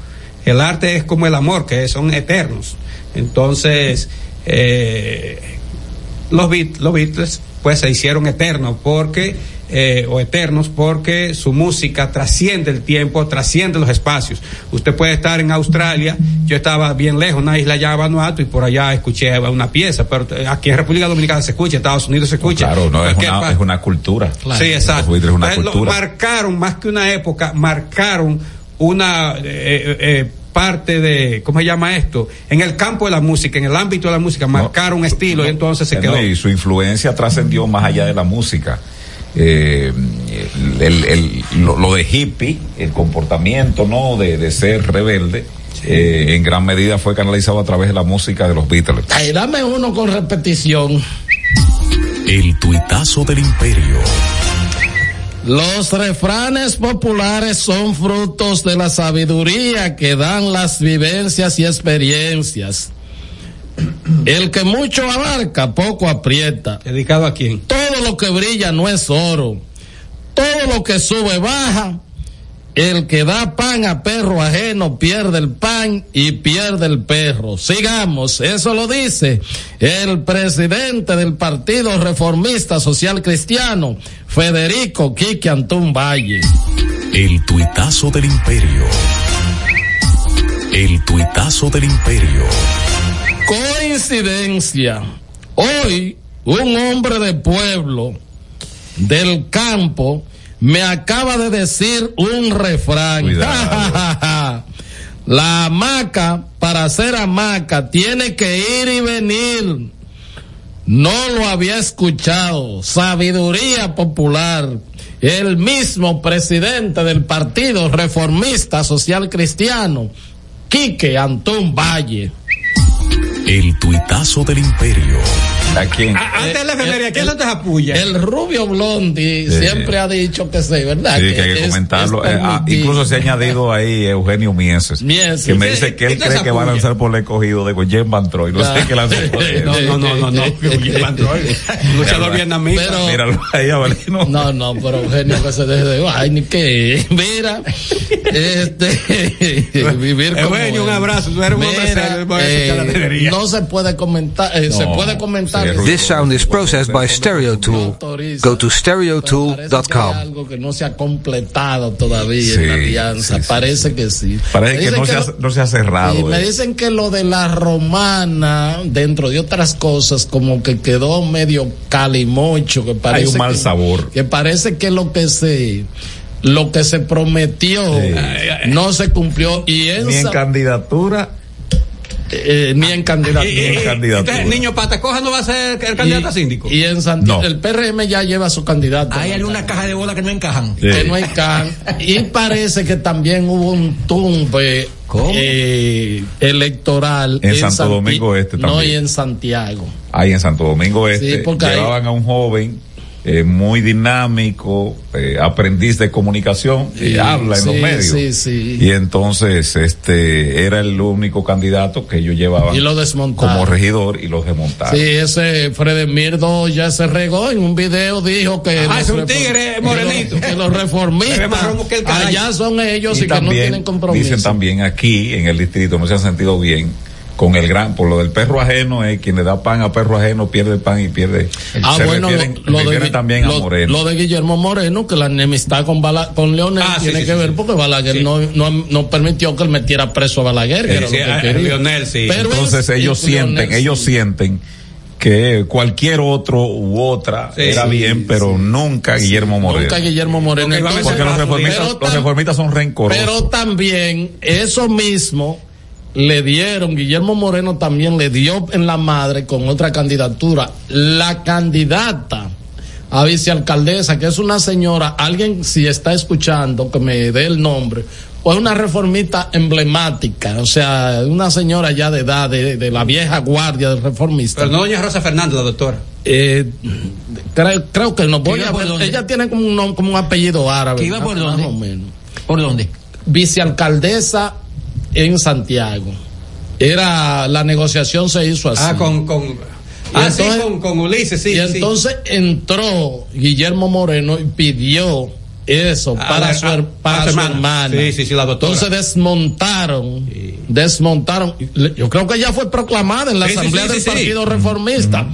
el arte es como el amor, que son eternos. Entonces, eh, los, Beat- los Beatles pues se hicieron eternos porque eh, o eternos porque su música trasciende el tiempo, trasciende los espacios. Usted puede estar en Australia, yo estaba bien lejos, una isla llamada Vanuatu y por allá escuché una pieza, pero eh, aquí en República Dominicana se escucha, Estados Unidos se escucha. Claro, no, es una, es una cultura. Sí, exacto. Los Beatles es una Entonces, lo marcaron más que una época, marcaron una eh, eh, parte de, ¿cómo se llama esto? En el campo de la música, en el ámbito de la música, marcaron un estilo y entonces se quedó. no, y su influencia trascendió más allá de la música. Eh, el, el- lo, lo de hippie, el comportamiento no de, de ser rebelde, eh, en gran medida fue canalizado a través de la música de los Beatles. Ay, dame uno con repetición. El tuitazo del imperio. Los refranes populares son frutos de la sabiduría que dan las vivencias y experiencias. El que mucho abarca, poco aprieta. ¿Dedicado a quién? Todo lo que brilla no es oro. Todo lo que sube baja. El que da pan a perro ajeno pierde el pan y pierde el perro. Sigamos, eso lo dice el presidente del Partido Reformista Social Cristiano, Federico Quique Antún Valle. El tuitazo del imperio. El tuitazo del imperio. Coincidencia. Hoy, un hombre de pueblo del campo me acaba de decir un refrán. La hamaca, para hacer hamaca, tiene que ir y venir. No lo había escuchado. Sabiduría popular. El mismo presidente del Partido Reformista Social Cristiano, Quique Antón Valle. El tuitazo del imperio. ¿A quién? Antes de la efemería, ¿quién no te apoya? El rubio Blondi Sí. siempre ha dicho que sí, ¿verdad? Sí, que hay que es- comentarlo. es Eh, ah, incluso se ha añadido ahí Eugenio Mieses, Mieses. que me Sí, dice que él ¿quién te cree que van a lanzar por el escogido de Goyen Van Troy. No sé qué lanzó por él. No, no, no, no, no. Van Troy, luchador vietnamita. Pero- Míralo ahí, Avelino. No, no, pero Eugenio que se deje de ay, ni que mira, este vivir como Eugenio, un abrazo, tú eres un hombre No se puede comentar, eh, se No, puede comentar. This sound is processed by Stereo Tool. Go to stereotool.com. algo que no se ha completado todavía Sí, en la alianza, parece que sí. Parece que no se, ha, lo- no se ha cerrado. y me eh. dicen que lo de la romana, dentro de otras cosas, como que quedó medio calimocho, que parece Hay un mal que- sabor. que parece que lo que se lo que se prometió no se cumplió y en, Ni en candidatura. Eh, ni en candidatura. Y- y- y- entonces, el niño Patacoja no va a ser el candidato a síndico. Y en Santiago, el PRM ya lleva su candidato. Hay alguna caja de bola que no encajan. Que no encajan. Y parece que también hubo un tumbe eh, electoral En Santo Santi- Domingo Este No, también. y en Santiago. Ahí en Santo Domingo Este Sí, porque ahí- llevaban a un joven eh, muy dinámico, eh, aprendiz de comunicación, y Sí, habla en los medios. sí, sí. Y entonces este era el único candidato que ellos llevaban Y lo como regidor y los desmontaron. Sí, ese Fredemir ya se regó en un video, dijo que. Ah, los es un tigre morenito. Que los reformistas. allá son ellos y, que no tienen compromiso. Dicen también aquí en el distrito no se han sentido bien con el gran, por lo del perro ajeno, es quien le da pan a perro ajeno pierde el pan y pierde. Ah, se bueno, refieren, lo, lo de, también lo- a Moreno. lo de Guillermo Moreno, que la enemistad con, Bala- con Leonel Ah, tiene sí, que sí, ver porque Balaguer no, no, no permitió que él metiera preso a Balaguer, que era lo que a- a quería. Leonel, sí. Pero Entonces es- ellos Leonel, sienten, ellos sienten que cualquier otro u otra Sí, era bien, pero nunca Guillermo Moreno. Nunca Guillermo Moreno. Porque, Entonces, los reformistas, los reformistas son rencorosos. Pero también eso mismo le dieron, Guillermo Moreno también le dio en la madre con otra candidatura. La candidata a vicealcaldesa, que es una señora, alguien si está escuchando, que me dé el nombre, pues una reformista emblemática, o sea, una señora ya de edad, de, de la vieja guardia del reformista. Pero no doña Rosa Fernández, la doctora. Eh, creo, creo que no voy ¿Iba a ver. dónde? Ella tiene como un, como un apellido árabe. ¿Que iba por más dónde? o menos. ¿Por dónde? Vicealcaldesa en Santiago. Era la negociación se hizo así. Ah, con, con, ah, sí, con, con Ulises, sí. y sí. entonces entró Guillermo Moreno y pidió eso A para, la- su, a- para a su hermana. hermana. Sí, sí, sí, la doctora. Entonces desmontaron, desmontaron. Yo creo que ya fue proclamada en la Sí, sí, Asamblea sí, del sí, sí. Partido Reformista.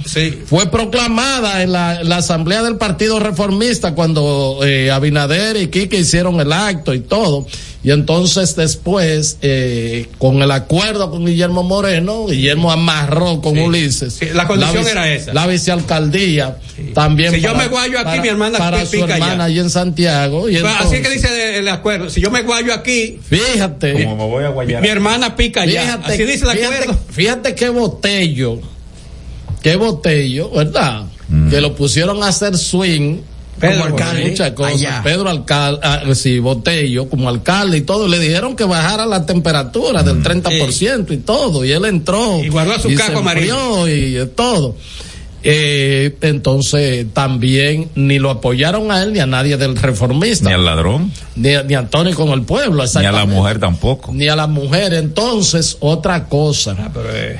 Fue proclamada en la, la Asamblea del Partido Reformista cuando eh, Abinader y Quique hicieron el acto y todo. Y entonces después, eh, con el acuerdo con Guillermo Moreno, Guillermo amarró con Ulises. la condición vice- era esa. La vicealcaldía también. Si yo me guayo aquí, mi hermana para su pica hermana allá. allí en Santiago. Y Pues, así entonces- que dice el acuerdo. Si yo me guayo aquí, Fíjate. Como me voy a guayar. mi hermana pica allá. Fíjate, así dice el fíjate- acuerdo. Fíjate qué botello, qué botello, ¿verdad? Que lo pusieron a hacer swing. Pedro como alcalde, muchas cosas. Allá. Pedro alcalde, ah, sí, Botello, como alcalde y todo. Le dijeron que bajara la temperatura del 30% y todo. Y él entró. Y guardó su y caco amarillo. y todo. Eh, entonces también ni lo apoyaron a él ni a nadie del reformista. Ni al ladrón, Ni, a- ni a Antonio con el pueblo. ni a la exactamente mujer tampoco. ni a la mujer. Entonces, otra cosa. Ah,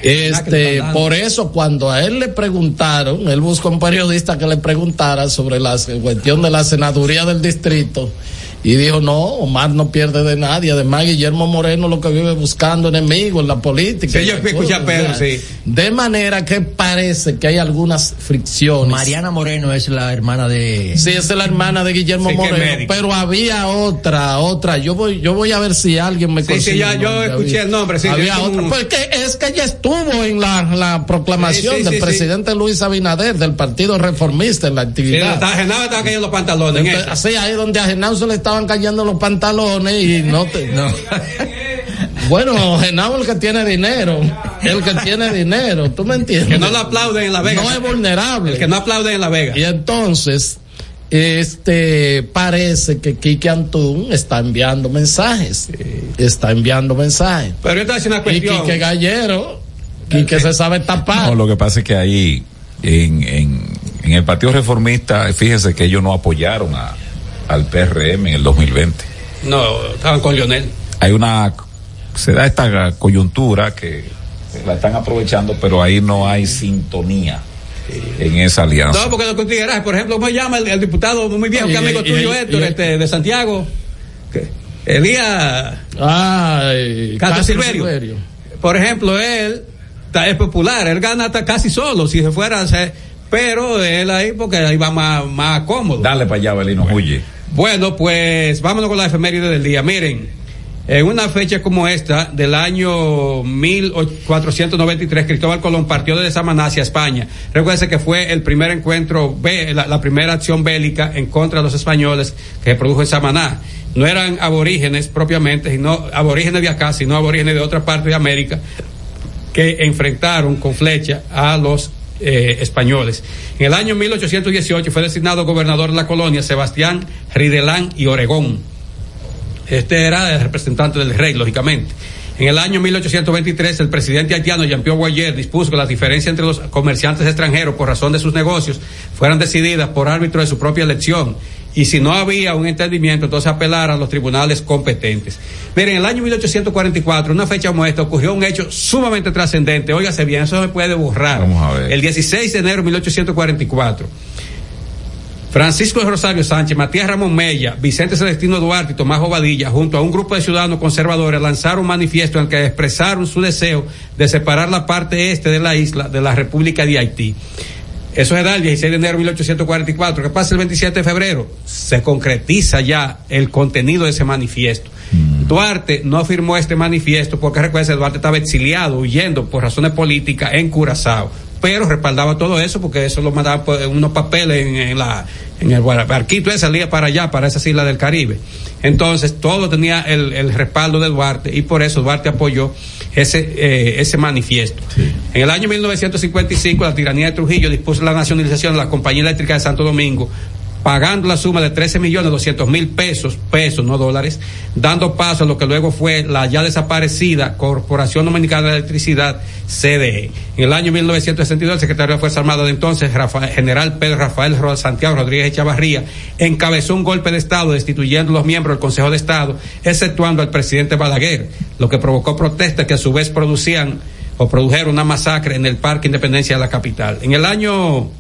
le este, por eso cuando a él le preguntaron, él buscó un periodista que le preguntara sobre la cuestión de la senaduría del distrito y dijo, no, Omar no pierde de nadie. Además, Guillermo Moreno lo que vive buscando enemigos en la política. Sí, yo escuché a Pedro, sí. De manera que parece que hay algunas fricciones. Mariana Moreno es la hermana de. Sí, esa es la hermana de Guillermo Sí, Moreno, pero había otra, otra. Yo voy, yo voy a ver si alguien me Sí, sí, consigue ya- yo nombre, escuché había- el nombre, sí, Había otra, como- porque es que ella estuvo en la, la proclamación Sí, sí, del sí, sí. presidente Luis Abinader del Partido Reformista en la Sí, actividad. estaba, Genaro estaba cayendo los pantalones. en Entonces, eso. así ahí donde a Genao se le estaban cayendo los pantalones y no te. Bueno, Genao es el que tiene dinero, el que tiene dinero, ¿tú me entiendes? Que no lo aplauden en La Vega. No es vulnerable. El que no aplauden en La Vega. Y entonces, este, parece que Quique Antún está enviando mensajes, está enviando mensajes. Pero yo te voy a decir una Y cuestión. Quique Gallero, Quique se sabe tapar. No, lo que pasa es que ahí, en, en, en el Partido Reformista, fíjese que ellos no apoyaron a, al PRM en el 2020. No, estaban con Lionel. Hay una, se da esta coyuntura que la están aprovechando, pero ahí no hay sintonía en esa alianza. No, porque lo consideras, por ejemplo, ¿cómo se llama el, el diputado muy viejo, que amigo tuyo, y- Héctor, y- este, de Santiago? Elías Ay, Castro Silverio. Silverio. Por ejemplo, él es popular, él gana hasta casi solo, si se fuera a hacer, pero él ahí porque ahí va más, más cómodo. Dale para allá, Belino, huye. Bueno, pues vámonos con la efeméride del día. Miren, en una fecha como esta, del año 1493, Cristóbal Colón partió desde Samaná hacia España. Recuerden que fue el primer encuentro, la, la primera acción bélica en contra de los españoles que se produjo en Samaná. No eran aborígenes propiamente, sino aborígenes de acá, sino aborígenes de otra parte de América que enfrentaron con flecha a los eh, españoles. En el año 1818 fue designado gobernador de la colonia Sebastián Ridelán y Oregón. Este era el representante del rey, lógicamente. En el año 1823, el presidente haitiano Jean-Pierre Boyer dispuso que las diferencias entre los comerciantes extranjeros por razón de sus negocios fueran decididas por árbitro de su propia elección. Y si no había un entendimiento, entonces apelar a los tribunales competentes. Miren, en el año 1844, una fecha como esta, ocurrió un hecho sumamente trascendente. Óigase bien, eso se puede borrar. Vamos a ver. El 16 de enero de 1844. Francisco Rosario Sánchez, Matías Ramón Mella, Vicente Celestino Duarte y Tomás Bobadilla, junto a un grupo de ciudadanos conservadores, lanzaron un manifiesto en el que expresaron su deseo de separar la parte este de la isla de la República de Haití. Eso se da el 16 de enero de 1844. ¿Qué pasa el 27 de febrero? Se concretiza ya el contenido de ese manifiesto. Duarte no firmó este manifiesto porque recuerda Duarte estaba exiliado, huyendo por razones políticas en Curazao. Pero respaldaba todo eso porque eso lo mandaba por unos papeles en, en la en el bar- barquito ese salía para allá, para esas islas del Caribe. Entonces todo tenía el, el respaldo de Duarte y por eso Duarte apoyó ese eh, ese manifiesto. En el año 1955 la tiranía de Trujillo dispuso la nacionalización de la compañía eléctrica de Santo Domingo pagando la suma de 13 millones 200 mil pesos, pesos, no dólares, dando paso a lo que luego fue la ya desaparecida Corporación Dominicana de Electricidad, CDE. En el año 1962, el secretario de Fuerzas Armadas de entonces, general Pedro Rafael Santiago Rodríguez Echavarría, encabezó un golpe de Estado destituyendo a los miembros del Consejo de Estado, exceptuando al presidente Balaguer, lo que provocó protestas que a su vez producían o produjeron una masacre en el Parque Independencia de la capital. En el año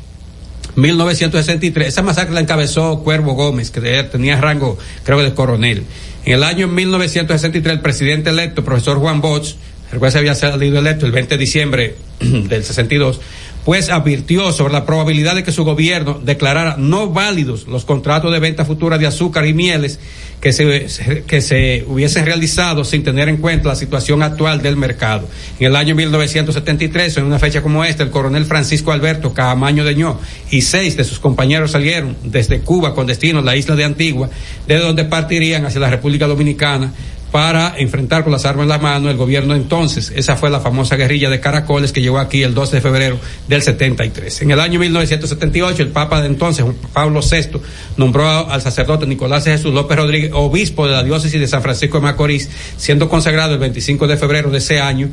1963. Esa masacre la encabezó Cuervo Gómez, que tenía rango, creo de coronel. En el año 1963, el presidente electo, profesor Juan Bosch, recuerda se había salido electo el 20 de diciembre del 62, pues advirtió sobre la probabilidad de que su gobierno declarara no válidos los contratos de venta futura de azúcar y mieles que se, que se hubiesen realizado sin tener en cuenta la situación actual del mercado. En el año 1973, en una fecha como esta, el coronel Francisco Alberto Caamaño de Ño y seis de sus compañeros salieron desde Cuba con destino a la isla de Antigua, de donde partirían hacia la República Dominicana para enfrentar con las armas en la mano el gobierno entonces. Esa fue la famosa guerrilla de caracoles que llegó aquí el 12 de febrero del 73. En el año 1978, el Papa de entonces, Pablo VI, nombró al sacerdote Nicolás Jesús López Rodríguez obispo de la diócesis de San Francisco de Macorís, siendo consagrado el 25 de febrero de ese año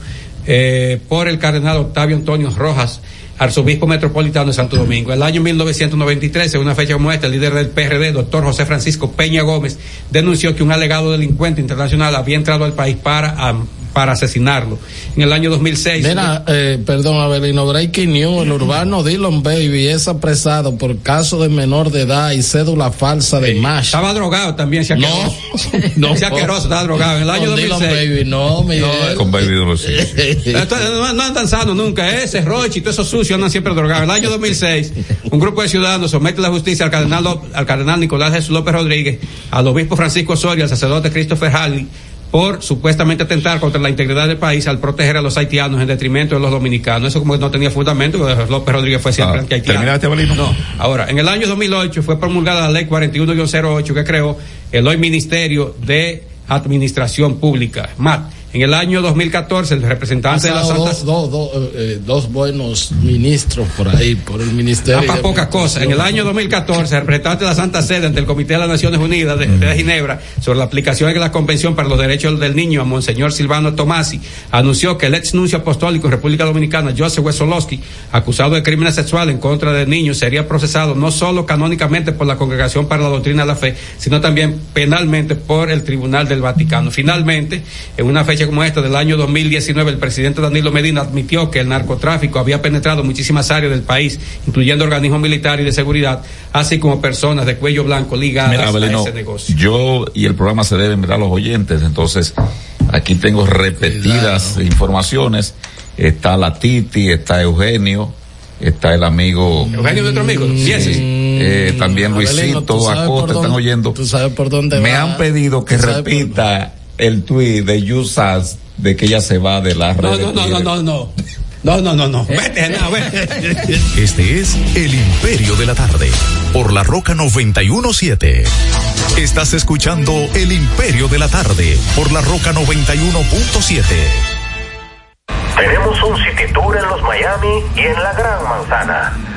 eh, por el cardenal Octavio Antonio Rojas, arzobispo metropolitano de Santo Domingo. El año 1993, en una fecha como el líder del PRD, doctor José Francisco Peña Gómez, denunció que un alegado delincuente internacional había entrado al país para, para asesinarlo. En el año 2006. Mira, eh, perdón, Abelino, Breaking News, el urbano Dylan Baby es apresado por caso de menor de edad y cédula falsa de MASH. Estaba drogado también, si No, no. Si asqueroso, estaba drogado. En el año Con Dylan 2006. Baby, no, Miguel. Con Baby Duro, sí. Entonces, no, no andan sanos nunca, ¿eh? ese Roche y todo eso sucio andan siempre drogados. En el año 2006, un grupo de ciudadanos somete a la justicia al cardenal, al cardenal Nicolás Jesús López Rodríguez, al obispo Francisco Osorio, al sacerdote Christopher Halley, por supuestamente atentar contra la integridad del país al proteger a los haitianos en detrimento de los dominicanos. Eso como que no tenía fundamento, López Rodríguez fue siempre Ah, anti-haitiano. ¿terminaste, Avelino? No. Ahora, en el año 2008 fue promulgada la ley 41-08 que creó el hoy Ministerio de Administración Pública, MAT. En el año 2014, el representante de la Santa dos, dos, dos, eh, dos buenos ministros por ahí, por el ministerio. Para pocas cosas. En el año 2014, el representante de la Santa Sede ante el Comité de las Naciones Unidas de, de Ginebra sobre la aplicación de la Convención para los Derechos del Niño a Monseñor Silvano Tomasi anunció que el ex nuncio apostólico en República Dominicana, Joseph Wesolowski, acusado de crímenes sexuales en contra de niños, sería procesado no solo canónicamente por la Congregación para la Doctrina de la Fe, sino también penalmente por el Tribunal del Vaticano. Finalmente, en una fecha como esta del año 2019, el presidente Danilo Medina admitió que el narcotráfico había penetrado muchísimas áreas del país, incluyendo organismos militares y de seguridad, así como personas de cuello blanco ligadas Mira, a ese negocio. yo y el programa se deben ver a los oyentes, entonces aquí tengo repetidas informaciones. Está la Titi, está Eugenio, está el amigo. Eugenio, nuestro amigo, sí, ese. eh, también Abelino, Luisito, ¿tú sabes por Acosta, están oyendo. Tú sabes por dónde Me va. han pedido que repita el tuit de Yusas de que ella se va de la red. No, no, no, no, no, no. No, no, no, no. Vete, no, vete. Este es El Imperio de la Tarde, por la Roca 917. Estás escuchando El Imperio de la Tarde, por la Roca 91.7. Tenemos un city tour en los Miami y en la Gran Manzana.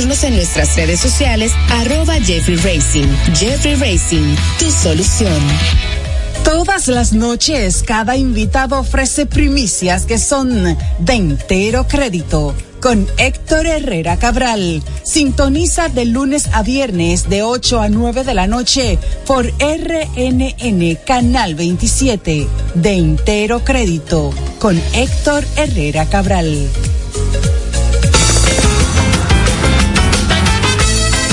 en nuestras redes sociales, arroba Jeffrey Racing. Jeffrey Racing, tu solución. Todas las noches, cada invitado ofrece primicias que son de entero crédito. Con Héctor Herrera Cabral. Sintoniza de lunes a viernes de 8 a 9 de la noche por RNN Canal 27. De entero crédito. Con Héctor Herrera Cabral.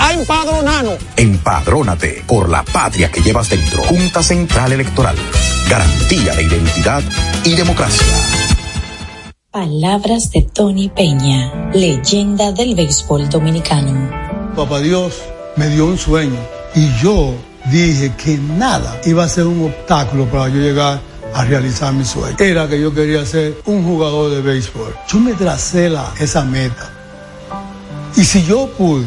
a empadronarnos. Empadrónate por la patria que llevas dentro. Junta Central Electoral. Garantía de identidad y democracia. Palabras de Tony Peña, leyenda del béisbol dominicano. Papá Dios me dio un sueño y yo dije que nada iba a ser un obstáculo para yo llegar a realizar mi sueño. Era que yo quería ser un jugador de béisbol. Yo me tracé la, esa meta. Y si yo pude,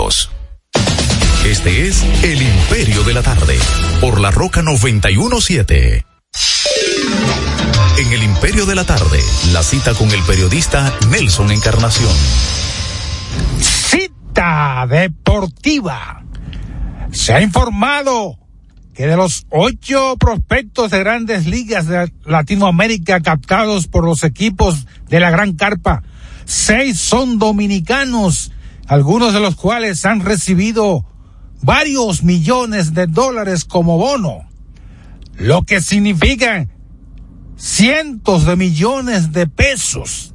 Este es El Imperio de la Tarde, por la Roca 917. En El Imperio de la Tarde, la cita con el periodista Nelson Encarnación. Cita deportiva. Se ha informado que de los ocho prospectos de grandes ligas de Latinoamérica captados por los equipos de la Gran Carpa, seis son dominicanos, algunos de los cuales han recibido varios millones de dólares como bono, lo que significa cientos de millones de pesos.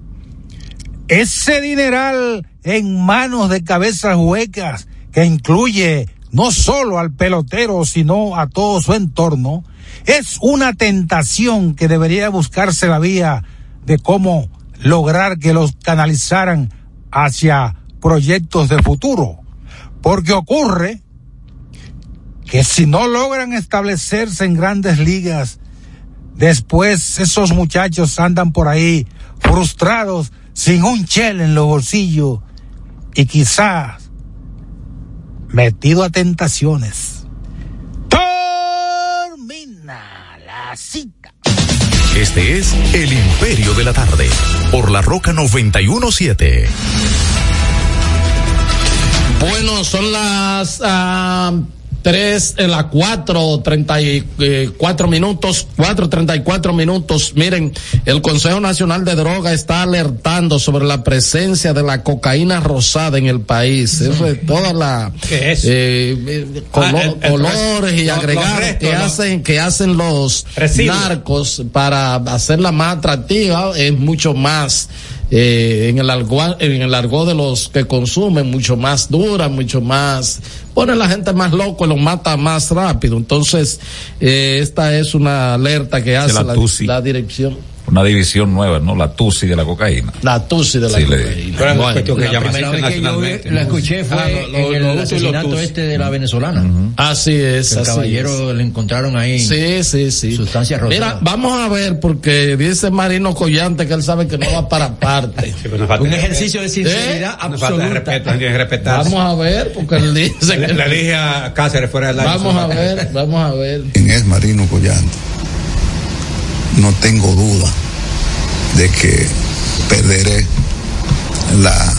Ese dineral en manos de cabezas huecas que incluye no solo al pelotero, sino a todo su entorno, es una tentación que debería buscarse la vía de cómo lograr que los canalizaran hacia proyectos de futuro. Porque ocurre que si no logran establecerse en grandes ligas, después esos muchachos andan por ahí frustrados, sin un chel en los bolsillos y quizás metido a tentaciones. Termina la cita. Este es El Imperio de la Tarde, por la Roca 917. Bueno, son las ah, tres, eh, las cuatro treinta y eh, cuatro minutos, cuatro treinta y cuatro minutos. Miren, el Consejo Nacional de Droga está alertando sobre la presencia de la cocaína rosada en el país. Eso es toda la ¿Qué es? eh, colo- Ah, el- el colores y agregados que ¿no? hacen que hacen los narcos para hacerla más atractiva es mucho más eh, en el argot en el argot de los que consumen mucho más dura mucho más pone a la gente más loco y los mata más rápido entonces eh, esta es una alerta que hace la la, TUSI. la dirección Una división nueva, ¿no? La TUSI de la cocaína. la TUSI de la Sí, le- cocaína. Pero Bueno, que La primera vez que yo internacionalmente. la escuché fue Ah, lo- lo- en lo el asesinato este de la venezolana. Así es. El así caballero le encontraron ahí. Sí, sí, sí. Sustancias rosadas. Mira, vamos a ver, porque dice Marino Collante que él sabe que no va para parte. Un ejercicio de sinceridad Nos falta de absoluta. respeto, que. Vamos a ver, porque él dice Le, que... le dije a Cáceres fuera del aire. Vamos a ver, vamos a ver. quien es Marino Collante, no tengo duda de que perderé la,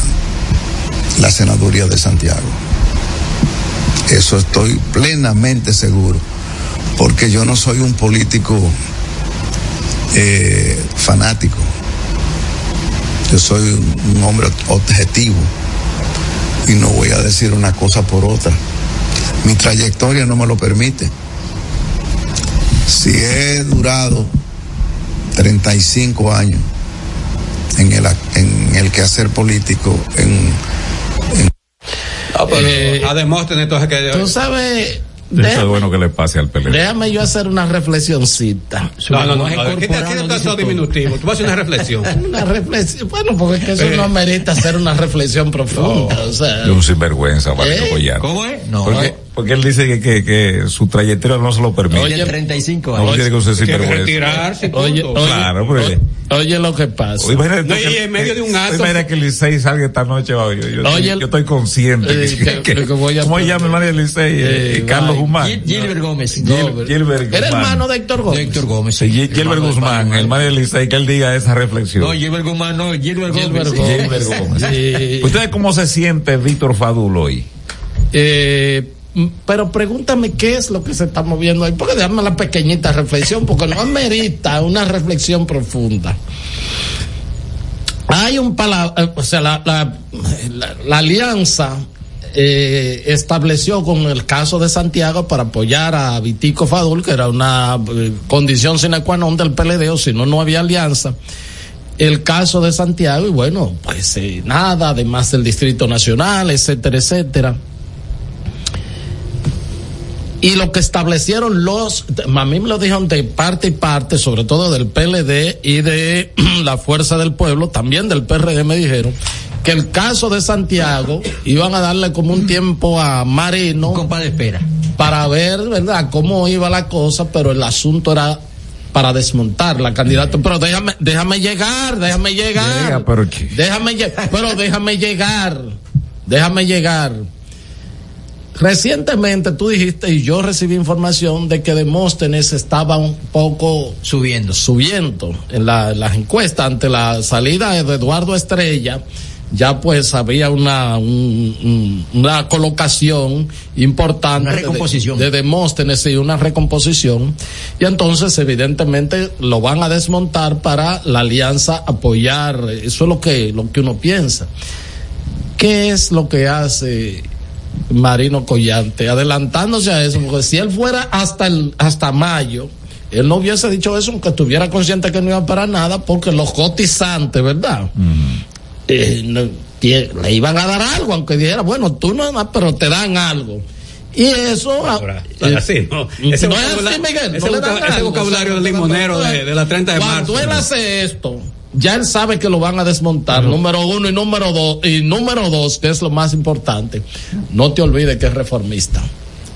la senaduría de Santiago. Eso estoy plenamente seguro, porque yo no soy un político eh, fanático. Yo soy un hombre objetivo y no voy a decir una cosa por otra. Mi trayectoria no me lo permite. Si he durado 35 años en el, en el quehacer político, en, Eh, a Demóstenes entonces que Tú sabes, Eso déjame, es bueno que le pase al PLD. déjame yo hacer una reflexioncita. No, no, no, no, quita todo eso diminutivo. Tú vas a hacer una reflexión. Una reflexión, bueno, porque es que eso Eh. no amerita hacer una reflexión profunda, o sea. De un sinvergüenza, ¿Eh? Collante. ¿Cómo es? No. Porque, porque él dice que, que, que su trayectoria no se lo permite. Oye, 35 No tiene que que sinvergüenza. retirarse. Oye, oye, Claro, porque Oye lo que pasa. Oye, No, tú y que- en medio de un eh, acto- Imagina que Licey salga esta noche. va, Yo, yo- Oye, yo estoy consciente. eh, que- que- que- que voy a- ¿Cómo se llama el hermano del Licey? Eh, Eh, Carlos vaya. Guzmán. Gil- Gilbert Gómez. Gil- Gilbert Era hermano de Héctor Gómez. De Héctor Gómez. Sí, Gil- Gilbert Guzmán, el hermano del Licey, que él diga esa reflexión. No, Gilbert Guzmán, no, Gilbert Gómez. Gilbert Gilbert Gómez. Sí. ¿Ustedes cómo se siente Víctor Fadul hoy? Eh, pero pregúntame qué es lo que se está moviendo ahí, porque déjame la pequeñita reflexión, porque no amerita una reflexión profunda. Hay un pala, eh, o sea, la, la, la- la alianza eh, estableció con el caso de Santiago para apoyar a Vitico Fadul, que era una eh, condición sine qua non del PLD, o si no, no había alianza el caso de Santiago y bueno, pues eh, nada, además del Distrito Nacional, etcétera, etcétera. Y lo que establecieron los, a mí me lo dijeron de parte y parte, sobre todo del PLD y de la Fuerza del Pueblo, también del PRD me dijeron, que el caso de Santiago iban a darle como un tiempo a Marino. Compa de espera. Para ver, ¿verdad?, cómo iba la cosa, pero el asunto era para desmontar la candidata. Pero déjame, déjame llegar, déjame llegar. Llega, pero. Déjame llegar, pero déjame llegar, déjame llegar. Recientemente tú dijiste y yo recibí información de que Demóstenes estaba un poco Subiendo. subiendo en, la- las encuestas ante la salida de Eduardo Estrella. Ya pues había una un- un- una colocación importante Una de- recomposición. de, Demóstenes y una recomposición y entonces evidentemente lo van a desmontar para la alianza apoyar eso es lo que lo que uno piensa qué es lo que hace Marino Collante adelantándose a eso porque si él fuera hasta el hasta mayo él no hubiese dicho eso aunque estuviera consciente que no iba para nada porque los cotizantes verdad eh, no, le iban a dar algo, aunque dijera, bueno, tú no, pero te dan algo. Y eso. Ahora, eh, así, no. no es así, Miguel. ese no voca- ese vocabulario o sea, del limonero de- de la 30 de Cuando marzo. él hace esto, ya él sabe que lo van a desmontar, número uno y número dos, y número dos, que es lo más importante, no te olvides que es reformista.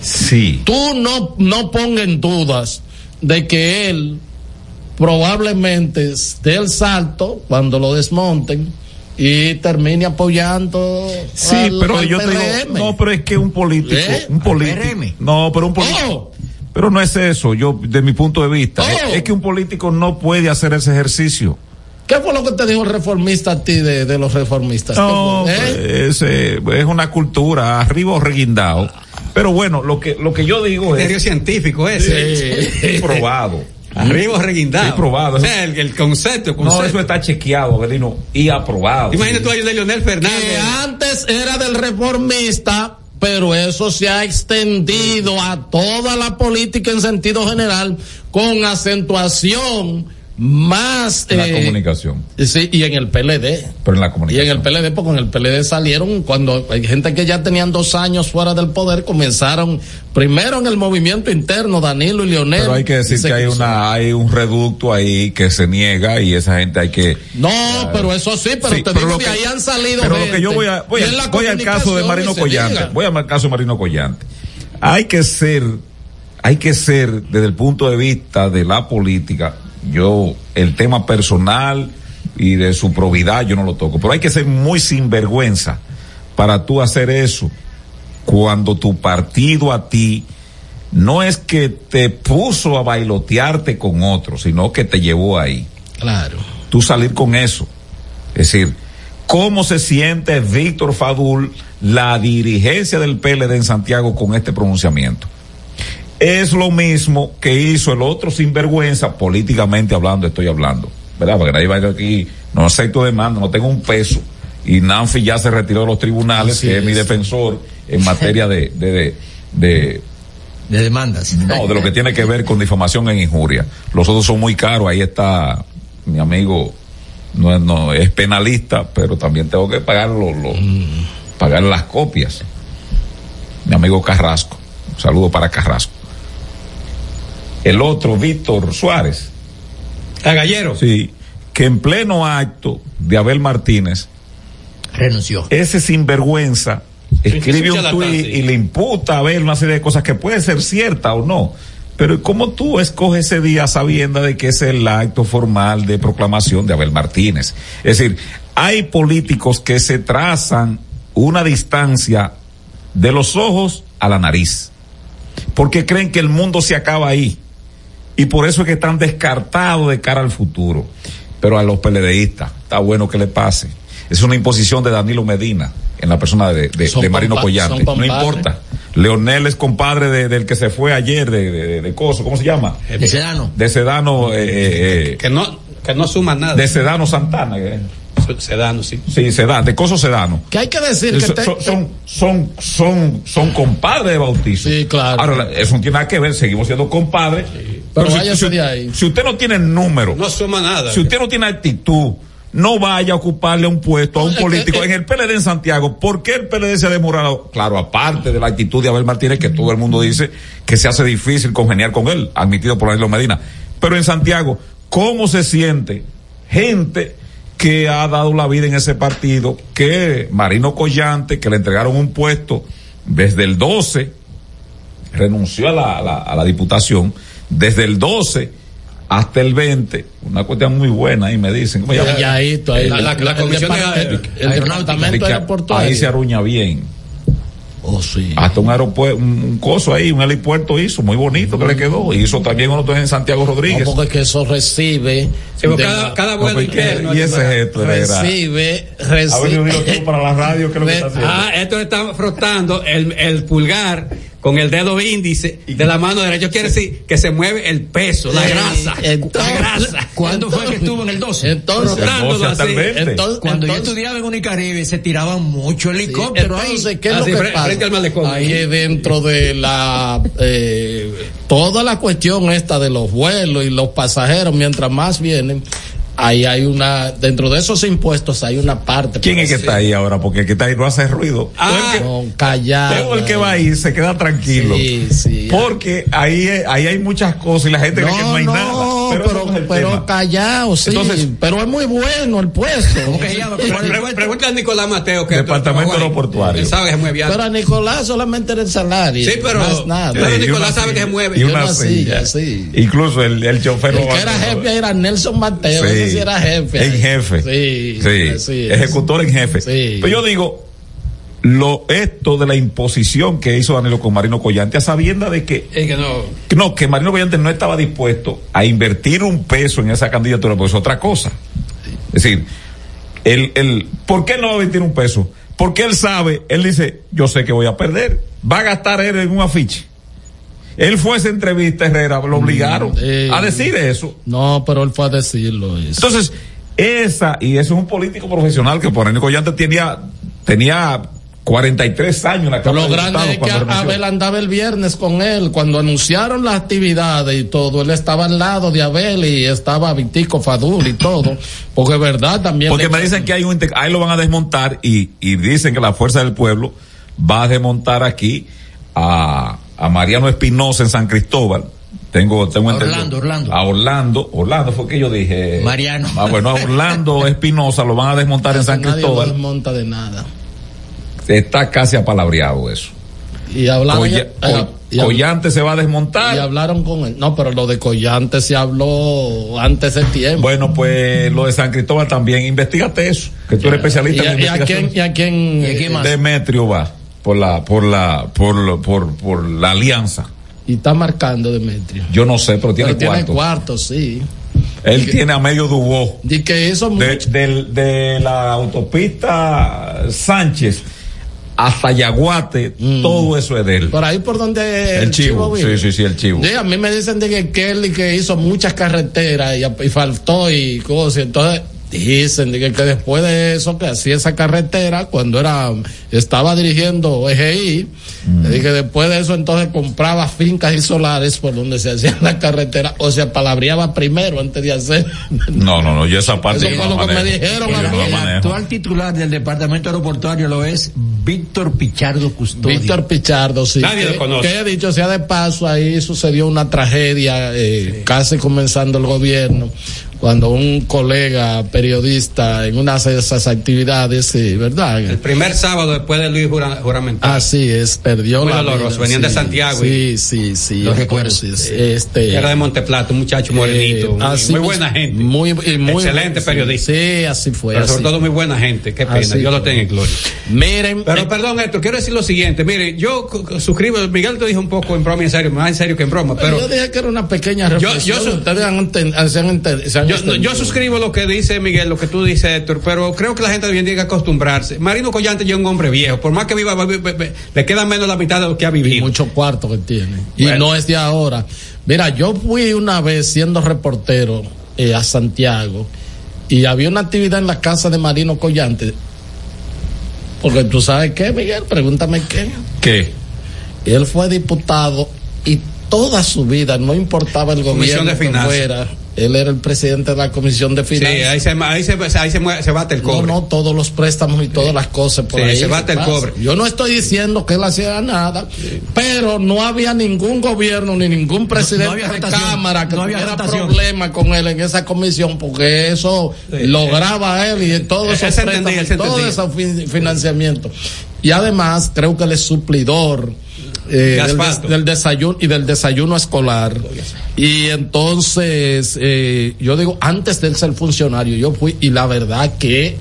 Sí. Tú no, no ponga en dudas de que él probablemente dé el salto cuando lo desmonten y termine apoyando Sí, al- pero al yo te digo, no, pero es que un político, ¿Eh? un político, no, pero un político, Oh. pero no es eso, yo, de mi punto de vista, Oh. es, es que un político no puede hacer ese ejercicio. ¿Qué fue lo que te dijo el reformista a ti de, de los reformistas? No. ¿Eh? es, eh, es una cultura, arriba o reguindado. Pero bueno, lo que, lo que yo digo Criterio es científico ese. es probado. Arriba reguindado. Sí, probado. O sea, el, el concepto, el No, concepto. eso está chequeado, Avelino, y aprobado. Imagínate tú ahí de Leonel Fernández. que antes era del reformista, pero eso se ha extendido a toda la política en sentido general con acentuación más En la eh, comunicación, sí, y en el PLD. pero en la Y en comunicación. el PLD, porque en el PLD salieron cuando hay gente que ya tenían dos años fuera del poder, comenzaron primero en el movimiento interno, Danilo y Leonel. Pero hay que decir que hay cruzó. una, hay un reducto ahí que se niega y esa gente hay que No, pero eso sí, pero Sí, te pero digo, de que- ahí han salido Pero lo que yo voy a, voy, a- al caso de comunicación Marino Collante. diga. Voy al caso de Marino Collante. Hay que ser, hay que ser desde el punto de vista de la política, yo, el tema personal y de su probidad yo no lo toco, pero hay que ser muy sinvergüenza para tú hacer eso cuando tu partido a ti no es que te puso a bailotearte con otro, sino que te llevó ahí Claro. tú salir con eso. Es decir, ¿cómo se siente Víctor Fadul, la dirigencia del PLD en Santiago con este pronunciamiento? Es lo mismo que hizo el otro sinvergüenza, políticamente hablando, estoy hablando, ¿verdad? Porque nadie va a decir aquí, no acepto demanda, no tengo un peso. Y Nanfi ya se retiró de los tribunales, Así que es. mi defensor en materia de, de, de, de De demandas. no, de lo que tiene que ver con difamación en injuria. Los otros son muy caros. Ahí está mi amigo, no, es- no es penalista, pero también tengo que pagar lo- lo- pagar las copias. Mi amigo Carrasco. Un saludo para Carrasco. El otro, Víctor Suárez. A Gallero. Sí, que en pleno acto de Abel Martínez, Renunció. ese sinvergüenza escribe un tuit y le imputa a Abel una serie de cosas que puede ser cierta o no. Pero ¿cómo tú escoges ese día sabiendo de que es el acto formal de proclamación de Abel Martínez? Es decir, hay políticos que se trazan una distancia de los ojos a la nariz, porque creen que el mundo se acaba ahí y por eso es que están descartados de cara al futuro. Pero a los PLDistas, está bueno que le pase. Es una imposición de Danilo Medina en la persona de, de, Marino Collante. No importa. Leonel es compadre de- del que se fue ayer de, de, de Coso, ¿cómo se llama? De Sedano. De Sedano, eh, eh, eh, Que no, que no suma nada. de Sedano Santana. eh. Sedano, sí. Sí, Sedano, de Coso Sedano. Que hay que decir que Son, te- son, son, son, son, son compadres de bautizo. Sí, claro. Ahora, eso no tiene nada que ver, seguimos siendo compadres. Pero si- váyase si, de ahí. si usted no tiene número, No suma nada. si usted no tiene actitud, no vaya a ocuparle un puesto a un político en el PLD en Santiago. ¿Por qué el PLD se ha demorado? Claro, aparte de la actitud de Abel Martínez, que todo el mundo dice que se hace difícil congeniar con él, admitido por Danilo Medina. Pero en Santiago, ¿cómo se siente gente que ha dado la vida en ese partido? Que Marino Collante, que le entregaron un puesto desde el 12, renunció a la, a la, a la diputación, desde el 12 hasta el 20, una cuestión muy buena ahí me dicen. ¿cómo se llama? Ya, ahí, tú, ahí. La- la- comisión el- el Ahí se arruña bien. Oh, sí. Hasta un aeropuerto, un, un coso ahí, un helipuerto hizo, muy bonito que le quedó. Hizo también uno en Santiago Rodríguez. No, porque es que eso recibe. Sí, cada, la- cada No, vuelo porque- interno. y ese gesto era. recibe, A ver, yo digo recibe. para la radio, ¿qué es lo que está haciendo? Ah, esto está frotando el, el pulgar con el dedo índice de la mano derecha. Quiere decir que se mueve el peso, la Sí, grasa. entonces- la grasa. ¿Cuándo fue que estuvo en el 12? Entonces, Frotándolo El 12 hasta el así. 20. entonces, Cuando yo entonces- estudiaba en Unicaribe se tiraban mucho helicóptero ahí. Entonces, ¿qué es lo sí, que pasa? frente al malecón. Ahí es dentro de la eh, toda la cuestión esta de los vuelos y los pasajeros, mientras más vienen, ahí hay una dentro de esos impuestos hay una parte. ¿Quién es que está ahí ahora? Porque el que está ahí no hace ruido. Ah, No, callado. Todo el que va ahí se queda tranquilo. Sí, sí. Porque ahí, ahí hay muchas cosas y la gente cree que no hay nada. Pero, Pero, es callado, sí. Entonces- pero es muy bueno el puesto. ¿Cómo que se llama? ¿Cuál es el Pre- puesto? Pregúntale a Nicolás Mateo que Departamento aeroportuario. Él sabe que se mueve Pero a Nicolás solamente era el salario. Sí, pero- más nada. pero Nicolás sabe que se mueve. Y una silla. silla, sí. Incluso el, el chofer El que era jefe era Nelson Mateo, Sí. ese sí era jefe. En jefe. Sí, Sí. Ejecutor en jefe. Sí. Pero yo digo, lo, esto de la imposición que hizo Danilo con Marino Collante, a sabienda de que, Es que no. que no, que Marino Collante no estaba dispuesto a invertir un peso en esa candidatura, pues es otra cosa. Es decir, el, el, ¿por qué no va a invertir un peso? Porque él sabe, él dice, yo sé que voy a perder. Va a gastar él en un afiche. Él fue a esa entrevista, Herrera, lo obligaron eh, a decir eso. No, pero él fue a decirlo. Eso. Entonces, esa, y eso es un político profesional que por Nico Collante tenía, tenía 43 años en la Cámara lo de grande es que renunció. Abel andaba el viernes con él. Cuando anunciaron las actividades y todo, él estaba al lado de Abel y estaba Vitico Fadul y todo. Porque es verdad también. Porque me dicen que hay un, ahí lo van a desmontar y, y dicen que la Fuerza del Pueblo va a desmontar aquí a, a Mariano Espinosa en San Cristóbal. Tengo, tengo A entendido. Orlando, Orlando. A Orlando, Orlando fue que yo dije. Mariano. Ah, bueno, a Orlando Espinosa lo van a desmontar en San Nadie lo Cristóbal. desmonta de nada. Está casi apalabreado eso. Y hablaron. Colla- eh, Collante se va a desmontar. y hablaron con él. No, pero lo de Collante se habló antes de tiempo. Bueno, pues lo de San Cristóbal también. Investígate eso, que tú eres especialista ¿Y a, en y a quién, investigación. y a quién, ¿Y a quién más? Demetrio va por la, por la, por, lo- por, por la alianza. y está marcando Demetrio. Yo no sé, pero tiene Pero tiene cuarto. cuarto, sí. Él tiene a medio Dubó. Y que hizo De, mucho. del- de la autopista Sánchez hasta Yaguate, Mm. todo eso es de él. Por ahí por donde El chivo, vive. sí, sí, sí, el chivo. Sí, a mí me dicen de que Kelly que hizo muchas carreteras y, y faltó y cosas. Entonces dicen que, que después de eso que hacía esa carretera cuando era estaba dirigiendo EGI, Mm. que después de eso entonces compraba fincas y solares por donde se hacía la carretera o se palabreaba primero antes de hacer. No, no, no, yo esa parte Eso yo fue no lo que me dijeron Yo no El actual titular del departamento aeroportuario lo es Víctor Pichardo Custodio. Víctor Pichardo, sí. Nadie lo conoce. Que dicho sea de paso, ahí sucedió una tragedia, eh, casi comenzando el gobierno, cuando un colega periodista en una de esas actividades, sí, ¿verdad? El primer sábado después de Luis jura, juramentado. Así es, perdió Muy la doloroso, vida, venían de sí, Santiago Sí, sí, sí. Lo recuerdo. entonces, este, Era de Monteplata, un muchacho morenito. eh, muy- así muy buena gente. Muy, Excelente sí, periodista. Sí, así fue. Pero sobre todo muy buena gente. Qué pena. Así Dios lo fue. tenga en gloria. Miren. Pero perdón, Héctor, quiero decir lo siguiente. Mire, yo suscribo. Miguel te dijo un poco en broma y en serio, más en serio que en broma. Pero yo dije que era una pequeña Yo- reflexión. yo su- Ustedes han se han se han yo, yo suscribo lo que dice Miguel, lo que tú dices, Héctor, pero creo que la gente también tiene que acostumbrarse. Marino Collante ya es un hombre viejo. Por más que viva, va- va- va- le queda menos la mitad de lo que ha vivido. mucho cuarto que tiene. Y no es de ahora. Mira, yo fui una vez siendo reportero eh, a Santiago y había una actividad en la casa de Marino Collante. Porque tú sabes qué, Miguel, pregúntame qué. ¿Qué? Él fue diputado y toda su vida, no importaba el Comisión gobierno de que fuera, él era el presidente de la Comisión de Sí, Finanzas. ahí se, ahí se, ahí se, se bate el cobre. No, no, todos los préstamos y todas las cosas por Sí, ahí. se bate el cobre. Yo no estoy diciendo que él hacía nada, pero no había ningún gobierno ni ningún presidente de cámara que no tuviera problema con él en esa comisión, porque eso lograba él y todo él préstamos, se todo ese fin- financiamiento. Y además, creo que él es suplidor. Eh, De del, des- asfalto. del desayuno y del desayuno escolar y entonces eh, yo digo antes de él ser funcionario yo fui y la verdad que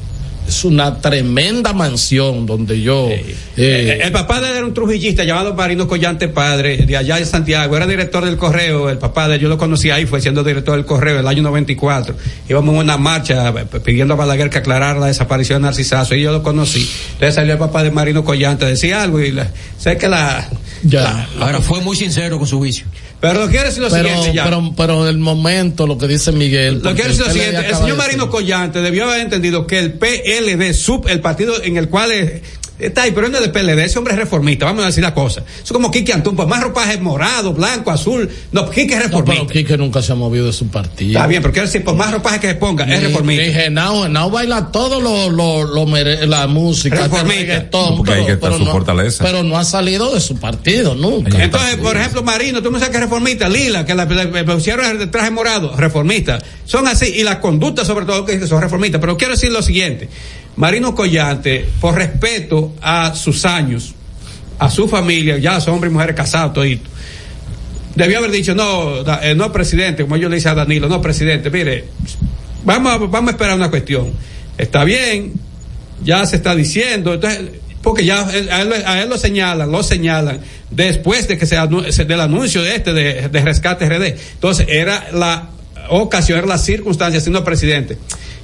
es una tremenda mansión donde yo eh, Eh, el papá de él era un trujillista llamado Marino Collante Padre, de allá de Santiago, era director del correo, el papá de él, yo lo conocí ahí, fue siendo director del correo el año 94. Íbamos en una marcha pidiendo a Balaguer que aclarara la desaparición de Narcisazo, y yo lo conocí. Entonces salió el papá de Marino Collante, decía algo, y la- sé que la... ya Ahora fue muy sincero con su juicio. Pero quiero decir lo pero, siguiente ya. pero pero el momento lo que dice Miguel Lo que es lo siguiente, el señor Marino Collante debió haber entendido que el PLD, sub, el partido en el cual está ahí, pero él no es de PLD, ese hombre es reformista, vamos a decir la cosa. Eso es como Kiki Antún, pues más ropaje morado, blanco, azul, no, Kiki es No, pero reformista. Quique nunca se ha movido de su partido. Está bien, pero quiero decir, por más ropaje que se ponga, es reformista. ni Genao, Genao baila todo lo, lo, lo mere- la música, Reformista. reggaetón, Porque ahí que está su no, fortaleza. pero no ha salido de su partido nunca. Entonces, por ejemplo, Marino, tú me sabes que es reformista, Lila, que la, la, la pusieron el traje morado, reformista. Son así, y las conductas sobre todo que son reformistas. Pero quiero decir lo siguiente, Marino Collante, por respeto a sus años, a su familia, ya son hombres y mujeres casados, todito, debió haber dicho, no, eh, no, presidente, como yo le hice a Danilo, no, presidente, mire, vamos a, vamos a esperar una cuestión. Está bien, ya se está diciendo, entonces, porque ya a él, a él lo señalan, lo señalan, después de que se, del anuncio este de, de rescate RD. Entonces, era la ocasión, era la circunstancia siendo presidente.